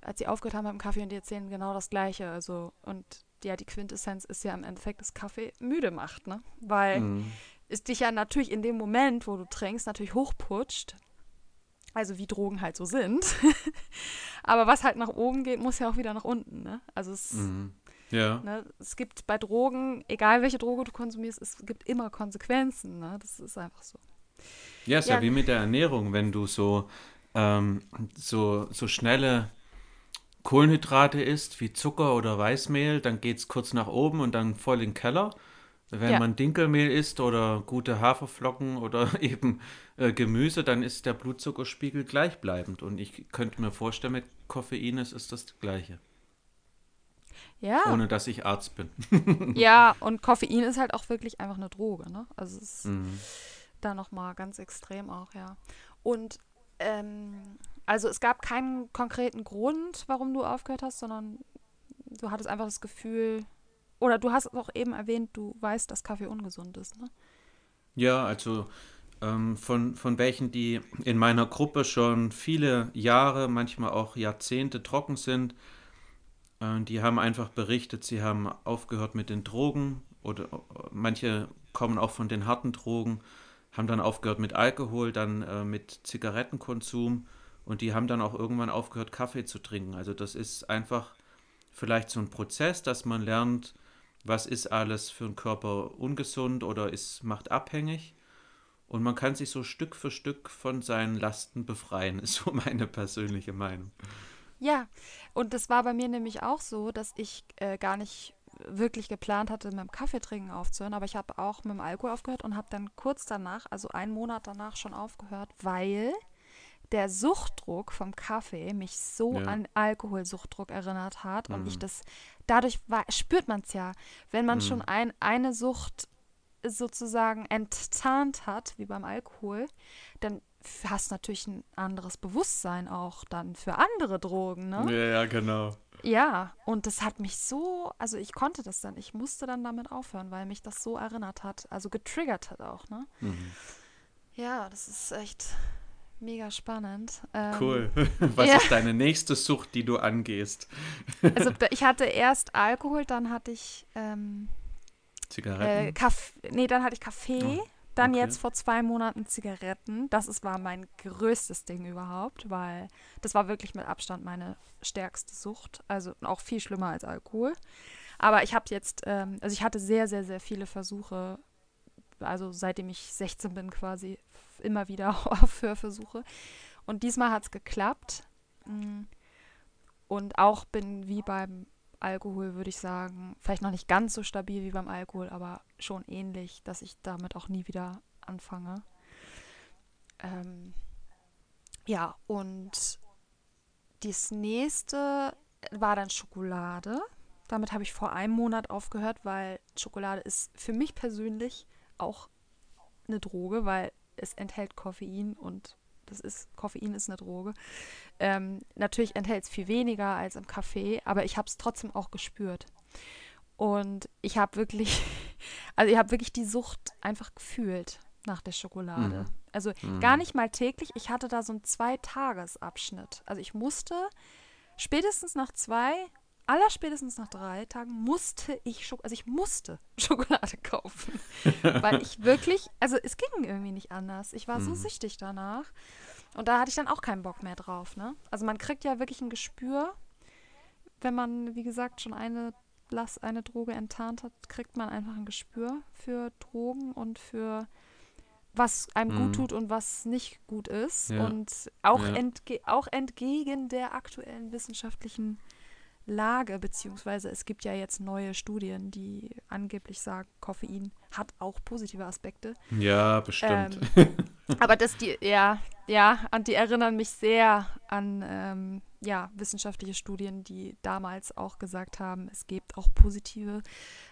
als sie aufgehört haben beim Kaffee und die erzählen genau das Gleiche. Also und ja, die Quintessenz ist ja im Endeffekt, dass Kaffee müde macht, ne? Weil mhm es dich ja natürlich in dem Moment, wo du trinkst, natürlich hochputscht. Also wie Drogen halt so sind. [LAUGHS] Aber was halt nach oben geht, muss ja auch wieder nach unten. Ne? Also es, mhm. ja. ne, es gibt bei Drogen, egal welche Droge du konsumierst, es gibt immer Konsequenzen. Ne? Das ist einfach so. Ja, ist ja. ja wie mit der Ernährung, wenn du so, ähm, so, so schnelle Kohlenhydrate isst, wie Zucker oder Weißmehl, dann geht es kurz nach oben und dann voll in den Keller. Wenn ja. man Dinkelmehl isst oder gute Haferflocken oder [LAUGHS] eben äh, Gemüse, dann ist der Blutzuckerspiegel gleichbleibend. Und ich könnte mir vorstellen, mit Koffein ist es das Gleiche. Ja. Ohne dass ich Arzt bin. [LAUGHS] ja, und Koffein ist halt auch wirklich einfach eine Droge, ne? Also es ist mhm. da nochmal ganz extrem auch, ja. Und ähm, also es gab keinen konkreten Grund, warum du aufgehört hast, sondern du hattest einfach das Gefühl, oder du hast auch eben erwähnt, du weißt, dass Kaffee ungesund ist, ne? Ja, also ähm, von, von welchen, die in meiner Gruppe schon viele Jahre, manchmal auch Jahrzehnte trocken sind, äh, die haben einfach berichtet, sie haben aufgehört mit den Drogen oder manche kommen auch von den harten Drogen, haben dann aufgehört mit Alkohol, dann äh, mit Zigarettenkonsum und die haben dann auch irgendwann aufgehört, Kaffee zu trinken. Also das ist einfach vielleicht so ein Prozess, dass man lernt, was ist alles für einen Körper ungesund oder ist, macht abhängig. Und man kann sich so Stück für Stück von seinen Lasten befreien, [LAUGHS] ist so meine persönliche Meinung. Ja, und das war bei mir nämlich auch so, dass ich äh, gar nicht wirklich geplant hatte, mit dem Kaffeetrinken aufzuhören, aber ich habe auch mit dem Alkohol aufgehört und habe dann kurz danach, also einen Monat danach schon aufgehört, weil der Suchtdruck vom Kaffee mich so Ja. an Alkoholsuchtdruck erinnert hat und ich Mhm. das, dadurch war, spürt man es ja, wenn man Mhm. schon ein, eine Sucht sozusagen enttarnt hat, wie beim Alkohol, dann hast du natürlich ein anderes Bewusstsein auch dann für andere Drogen, ne? Ja, ja, genau. Ja, und das hat mich so, also ich konnte das dann, ich musste dann damit aufhören, weil mich das so erinnert hat, also getriggert hat auch, ne? Mhm. Ja, das ist echt mega spannend. Ähm, Cool. [LAUGHS] Was ja. ist deine nächste Sucht, die du angehst? Also [LAUGHS] ich hatte erst Alkohol, dann hatte ich ähm, äh, Zigaretten? Kaff nee, dann hatte ich Kaffee, Oh, dann okay. jetzt vor zwei Monaten Zigaretten. Das ist, war mein größtes Ding überhaupt, weil das war wirklich mit Abstand meine stärkste Sucht. Also auch viel schlimmer als Alkohol. Aber ich habe jetzt, ähm, also ich hatte sehr, sehr, sehr viele Versuche, also seitdem ich 16 bin quasi, immer wieder [LAUGHS] Aufhörversuche. Und diesmal hat es geklappt. Mm. Und auch bin wie beim Alkohol, würde ich sagen, vielleicht noch nicht ganz so stabil wie beim Alkohol, aber schon ähnlich, dass ich damit auch nie wieder anfange. Ähm, ja, und das nächste war dann Schokolade. Damit habe ich vor einem Monat aufgehört, weil Schokolade ist für mich persönlich auch eine Droge, weil es enthält Koffein und das ist, Koffein ist eine Droge. Ähm, natürlich enthält es viel weniger als im Kaffee, aber ich habe es trotzdem auch gespürt. Und ich habe wirklich, [LAUGHS] also ich habe wirklich die Sucht einfach gefühlt nach der Schokolade. Mhm. Also Mhm. gar nicht mal täglich, ich hatte da so einen Zweitagesabschnitt. Also ich musste spätestens nach zwei, allerspätestens nach drei Tagen musste ich Schok also ich musste [LAUGHS] Schokolade kaufen. weil ich [LAUGHS] wirklich, also es ging irgendwie nicht anders. Ich war so Mhm. süchtig danach. Und da hatte ich dann auch keinen Bock mehr drauf, ne? Also man kriegt ja wirklich ein Gespür, wenn man, wie gesagt, schon eine Lass, eine Droge enttarnt hat, kriegt man einfach ein Gespür für Drogen und für was einem Mhm. gut tut und was nicht gut ist. Ja. Und auch, Ja. entge auch entgegen der aktuellen wissenschaftlichen Lage, beziehungsweise es gibt ja jetzt neue Studien, die angeblich sagen, Koffein hat auch positive Aspekte. Ja, bestimmt. Ähm, aber das, die, ja, ja, und die erinnern mich sehr an ähm, ja, wissenschaftliche Studien, die damals auch gesagt haben, es gibt auch positive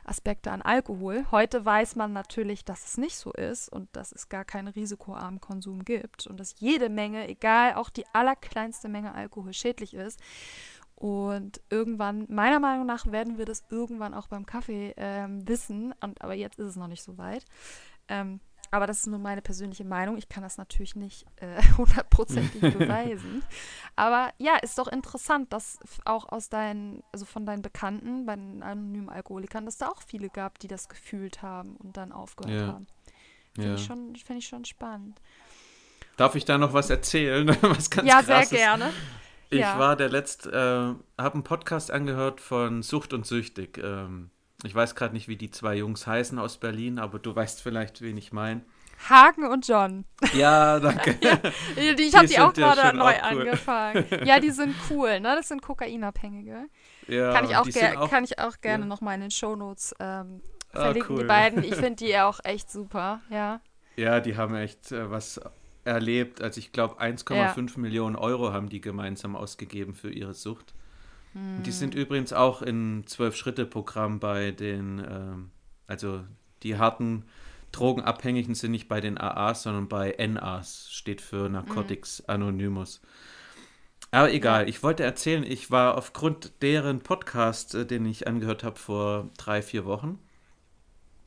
Aspekte an Alkohol. Heute weiß man natürlich, dass es nicht so ist und dass es gar keinen risikoarmen Konsum gibt und dass jede Menge, egal auch die allerkleinste Menge Alkohol schädlich ist. Und irgendwann, meiner Meinung nach, werden wir das irgendwann auch beim Kaffee ähm, wissen. Und, aber jetzt ist es noch nicht so weit. Ähm, aber das ist nur meine persönliche Meinung. Ich kann das natürlich nicht äh, [LAUGHS] hundertprozentig [LAUGHS] beweisen. Aber ja, ist doch interessant, dass auch aus deinen, also von deinen Bekannten, bei den anonymen Alkoholikern, dass da auch viele gab, die das gefühlt haben und dann aufgehört Ja. haben. Finde Ja. ich, schon- finde ich schon spannend. Darf ich da noch was erzählen? [LAUGHS] was ganz ja, sehr krasses? gerne. Ich Ja. war der letzte, äh, habe einen Podcast angehört von Sucht und Süchtig. Ähm, ich weiß gerade nicht, wie die zwei Jungs heißen aus Berlin, aber du weißt vielleicht, wen ich meine. Hagen und John. Ja, danke. [LAUGHS] Die, die, ich habe Die die auch ja gerade schon neu auch cool. angefangen. Ja, die sind cool, ne? Das sind Kokainabhängige. Ja, kann, ich auch die ger- sind auch kann ich auch gerne ja. noch mal in den Shownotes ähm, Ah, verlinken, die cool. beiden. Ich [LAUGHS] finde die auch echt super, ja. Ja, die haben echt äh, was erlebt. Also ich glaube 1,5 Millionen Euro haben die gemeinsam ausgegeben für ihre Sucht. Und die Hm. sind übrigens auch im Zwölf-Schritte-Programm bei den, ähm, also die harten Drogenabhängigen sind nicht bei den AAs, sondern bei NAs, steht für Narcotics Anonymous. Aber egal, ich wollte erzählen, ich war aufgrund deren Podcast, äh, den ich angehört habe vor drei, vier Wochen,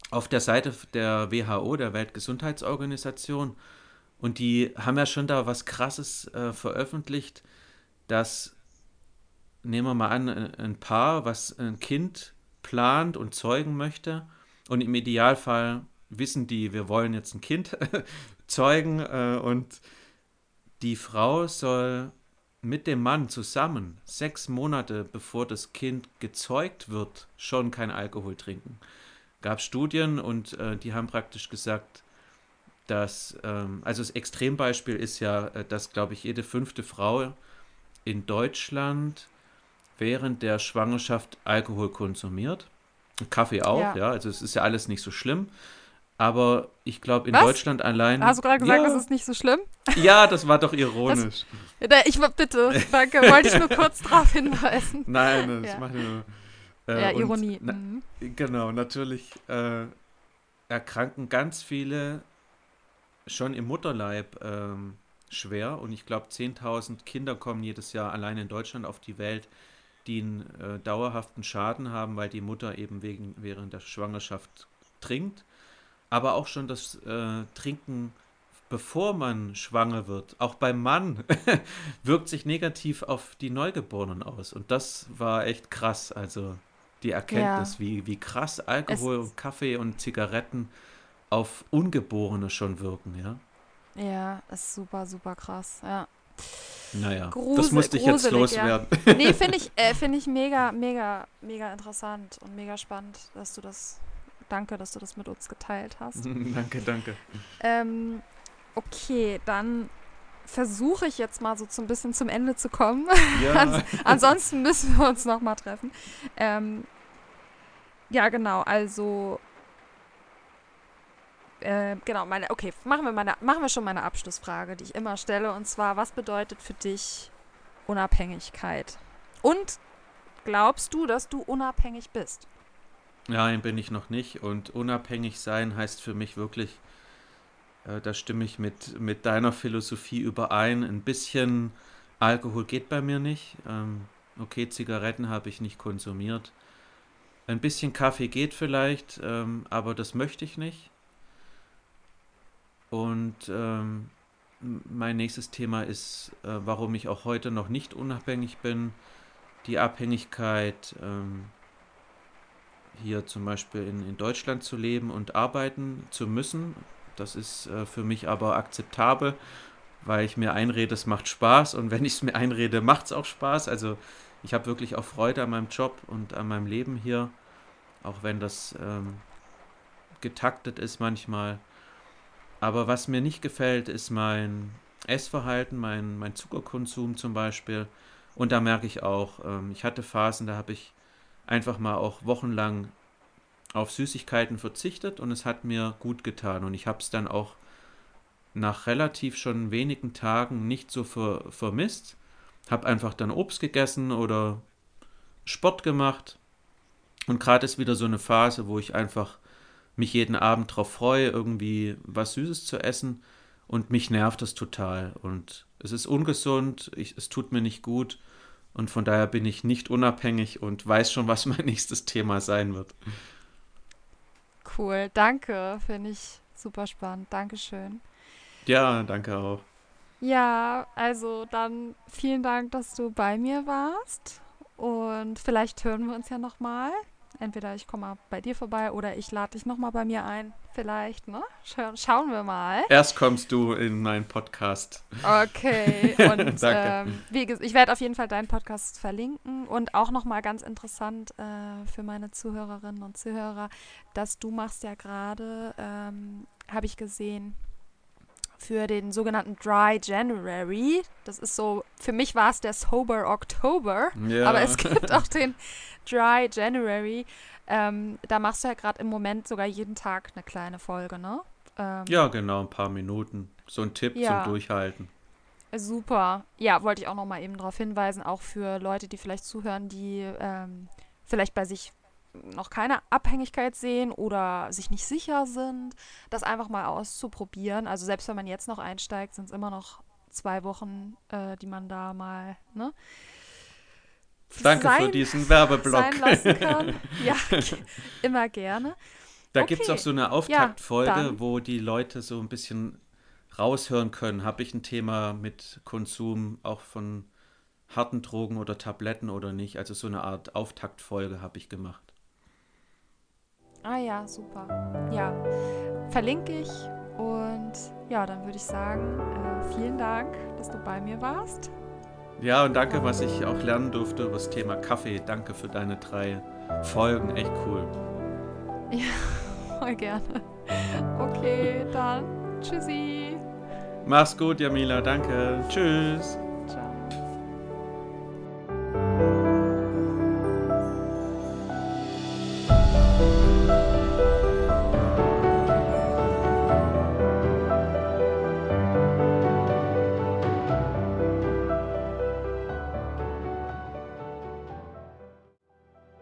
auf der Seite der WHO, der Weltgesundheitsorganisation. Und die haben ja schon da was Krasses äh, veröffentlicht, dass, nehmen wir mal an, ein ein Paar, was ein Kind plant und zeugen möchte. Und im Idealfall wissen die, wir wollen jetzt ein Kind [LAUGHS] zeugen. Äh, und die Frau soll mit dem Mann zusammen sechs Monate bevor das Kind gezeugt wird, schon kein Alkohol trinken. Gab Studien und äh, die haben praktisch gesagt, dass, ähm, also das Extrembeispiel ist ja, äh, dass, glaube ich, jede fünfte Frau in Deutschland während der Schwangerschaft Alkohol konsumiert. Kaffee auch, Ja. ja, also es ist ja alles nicht so schlimm. Aber ich glaube, in Was? Deutschland allein. Hast du gerade gesagt, ja, das ist nicht so schlimm? Ja, das war doch ironisch. Das, ich bitte, danke, [LAUGHS] wollte ich nur kurz darauf hinweisen. Nein, das Ja. mache ich nur. Äh, ja, Ironie. Na, mhm. genau, natürlich äh, erkranken ganz viele schon im Mutterleib ähm, schwer. Und ich glaube, 10.000 Kinder kommen jedes Jahr allein in Deutschland auf die Welt, die einen äh, dauerhaften Schaden haben, weil die Mutter eben wegen, während der Schwangerschaft trinkt. Aber auch schon das äh, Trinken, bevor man schwanger wird, auch beim Mann, [LAUGHS] wirkt sich negativ auf die Neugeborenen aus. Und das war echt krass. Also die Erkenntnis, wie, wie krass Alkohol Es- und Kaffee und Zigaretten auf Ungeborene schon wirken, ja. Ja, ist super, super krass, ja. Naja, das Grusel- musste ich jetzt gruselig, ja. loswerden. Nee, [LAUGHS] finde ich, äh, finde ich mega, mega, mega interessant und mega spannend, dass du das, danke, dass du das mit uns geteilt hast. [LAUGHS] danke, danke. Ähm, okay, dann versuche ich jetzt mal so zum bisschen zum Ende zu kommen. Ja, [LAUGHS] Ans ansonsten müssen wir uns nochmal treffen. Ähm, ja, genau, also äh, genau, meine, okay, machen wir, meine, machen wir schon meine Abschlussfrage, die ich immer stelle, und zwar, was bedeutet für dich Unabhängigkeit? Und glaubst du, dass du unabhängig bist? Nein, bin ich noch nicht. Und unabhängig sein heißt für mich wirklich, äh, da stimme ich mit, mit deiner Philosophie überein. Ein bisschen Alkohol geht bei mir nicht. Ähm, okay, Zigaretten habe ich nicht konsumiert. Ein bisschen Kaffee geht vielleicht, ähm, aber das möchte ich nicht. Und ähm, mein nächstes Thema ist, äh, warum ich auch heute noch nicht unabhängig bin. Die Abhängigkeit, ähm, hier zum Beispiel in, in Deutschland zu leben und arbeiten zu müssen. Das ist äh, für mich aber akzeptabel, weil ich mir einrede, es macht Spaß und wenn [LAUGHS] ich es mir einrede, macht es auch Spaß. Also ich habe wirklich auch Freude an meinem Job und an meinem Leben hier, auch wenn das ähm, getaktet ist manchmal. Aber was mir nicht gefällt, ist mein Essverhalten, mein, mein Zuckerkonsum zum Beispiel. Und da merke ich auch, ähm, ich hatte Phasen, da habe ich einfach mal auch wochenlang auf Süßigkeiten verzichtet und es hat mir gut getan. Und ich habe es dann auch nach relativ schon wenigen Tagen nicht so ver vermisst. Habe einfach dann Obst gegessen oder Sport gemacht. Und gerade ist wieder so eine Phase, wo ich einfach mich jeden Abend darauf freue, irgendwie was Süßes zu essen. Und mich nervt das total. Und es ist ungesund, ich, es tut mir nicht gut. Und von daher bin ich nicht unabhängig und weiß schon, was [LAUGHS] mein nächstes Thema sein wird. Cool, danke, finde ich super spannend. Dankeschön. Ja, danke auch. Ja, also dann vielen Dank, dass du bei mir warst. Und vielleicht hören wir uns ja nochmal. Entweder ich komme mal bei dir vorbei oder ich lade dich nochmal bei mir ein. Vielleicht, ne? Schau schauen wir mal. Erst kommst du in meinen Podcast. Okay. [LAUGHS] Und Danke. ähm, ich werde auf jeden Fall deinen Podcast verlinken. Und auch nochmal ganz interessant äh, für meine Zuhörerinnen und Zuhörer, dass du machst ja gerade, ähm, habe ich gesehen, für den sogenannten Dry January. Das ist so, für mich war es der Sober October. Ja. Aber es gibt auch den Dry January. Ähm, da machst du ja gerade im Moment sogar jeden Tag eine kleine Folge, ne? Ähm, Ja, genau, ein paar Minuten. So ein Tipp Ja. zum Durchhalten. Super. Ja, wollte ich auch noch mal eben darauf hinweisen, auch für Leute, die vielleicht zuhören, die ähm, vielleicht bei sich noch keine Abhängigkeit sehen oder sich nicht sicher sind, das einfach mal auszuprobieren. Also selbst wenn man jetzt noch einsteigt, sind es immer noch zwei Wochen, äh, die man da mal, ne? Danke für sein- diesen Werbeblock. [LAUGHS] Ja, [LAUGHS] immer gerne. Da gibt es Okay. auch so eine Auftaktfolge, dann. wo die Leute so ein bisschen raushören können. Habe ich ein Thema mit Konsum auch von harten Drogen oder Tabletten oder nicht? Also so eine Art Auftaktfolge habe ich gemacht. Ah ja, super. Ja, verlinke ich. Und ja, dann würde ich sagen, äh, vielen Dank, dass du bei mir warst. Ja, und danke, was ich auch lernen durfte über das Thema Kaffee. Danke für deine drei Folgen. Echt cool. [LAUGHS] Voll gerne. Okay, dann tschüssi. Mach's gut, Jamila. Danke. Tschüss.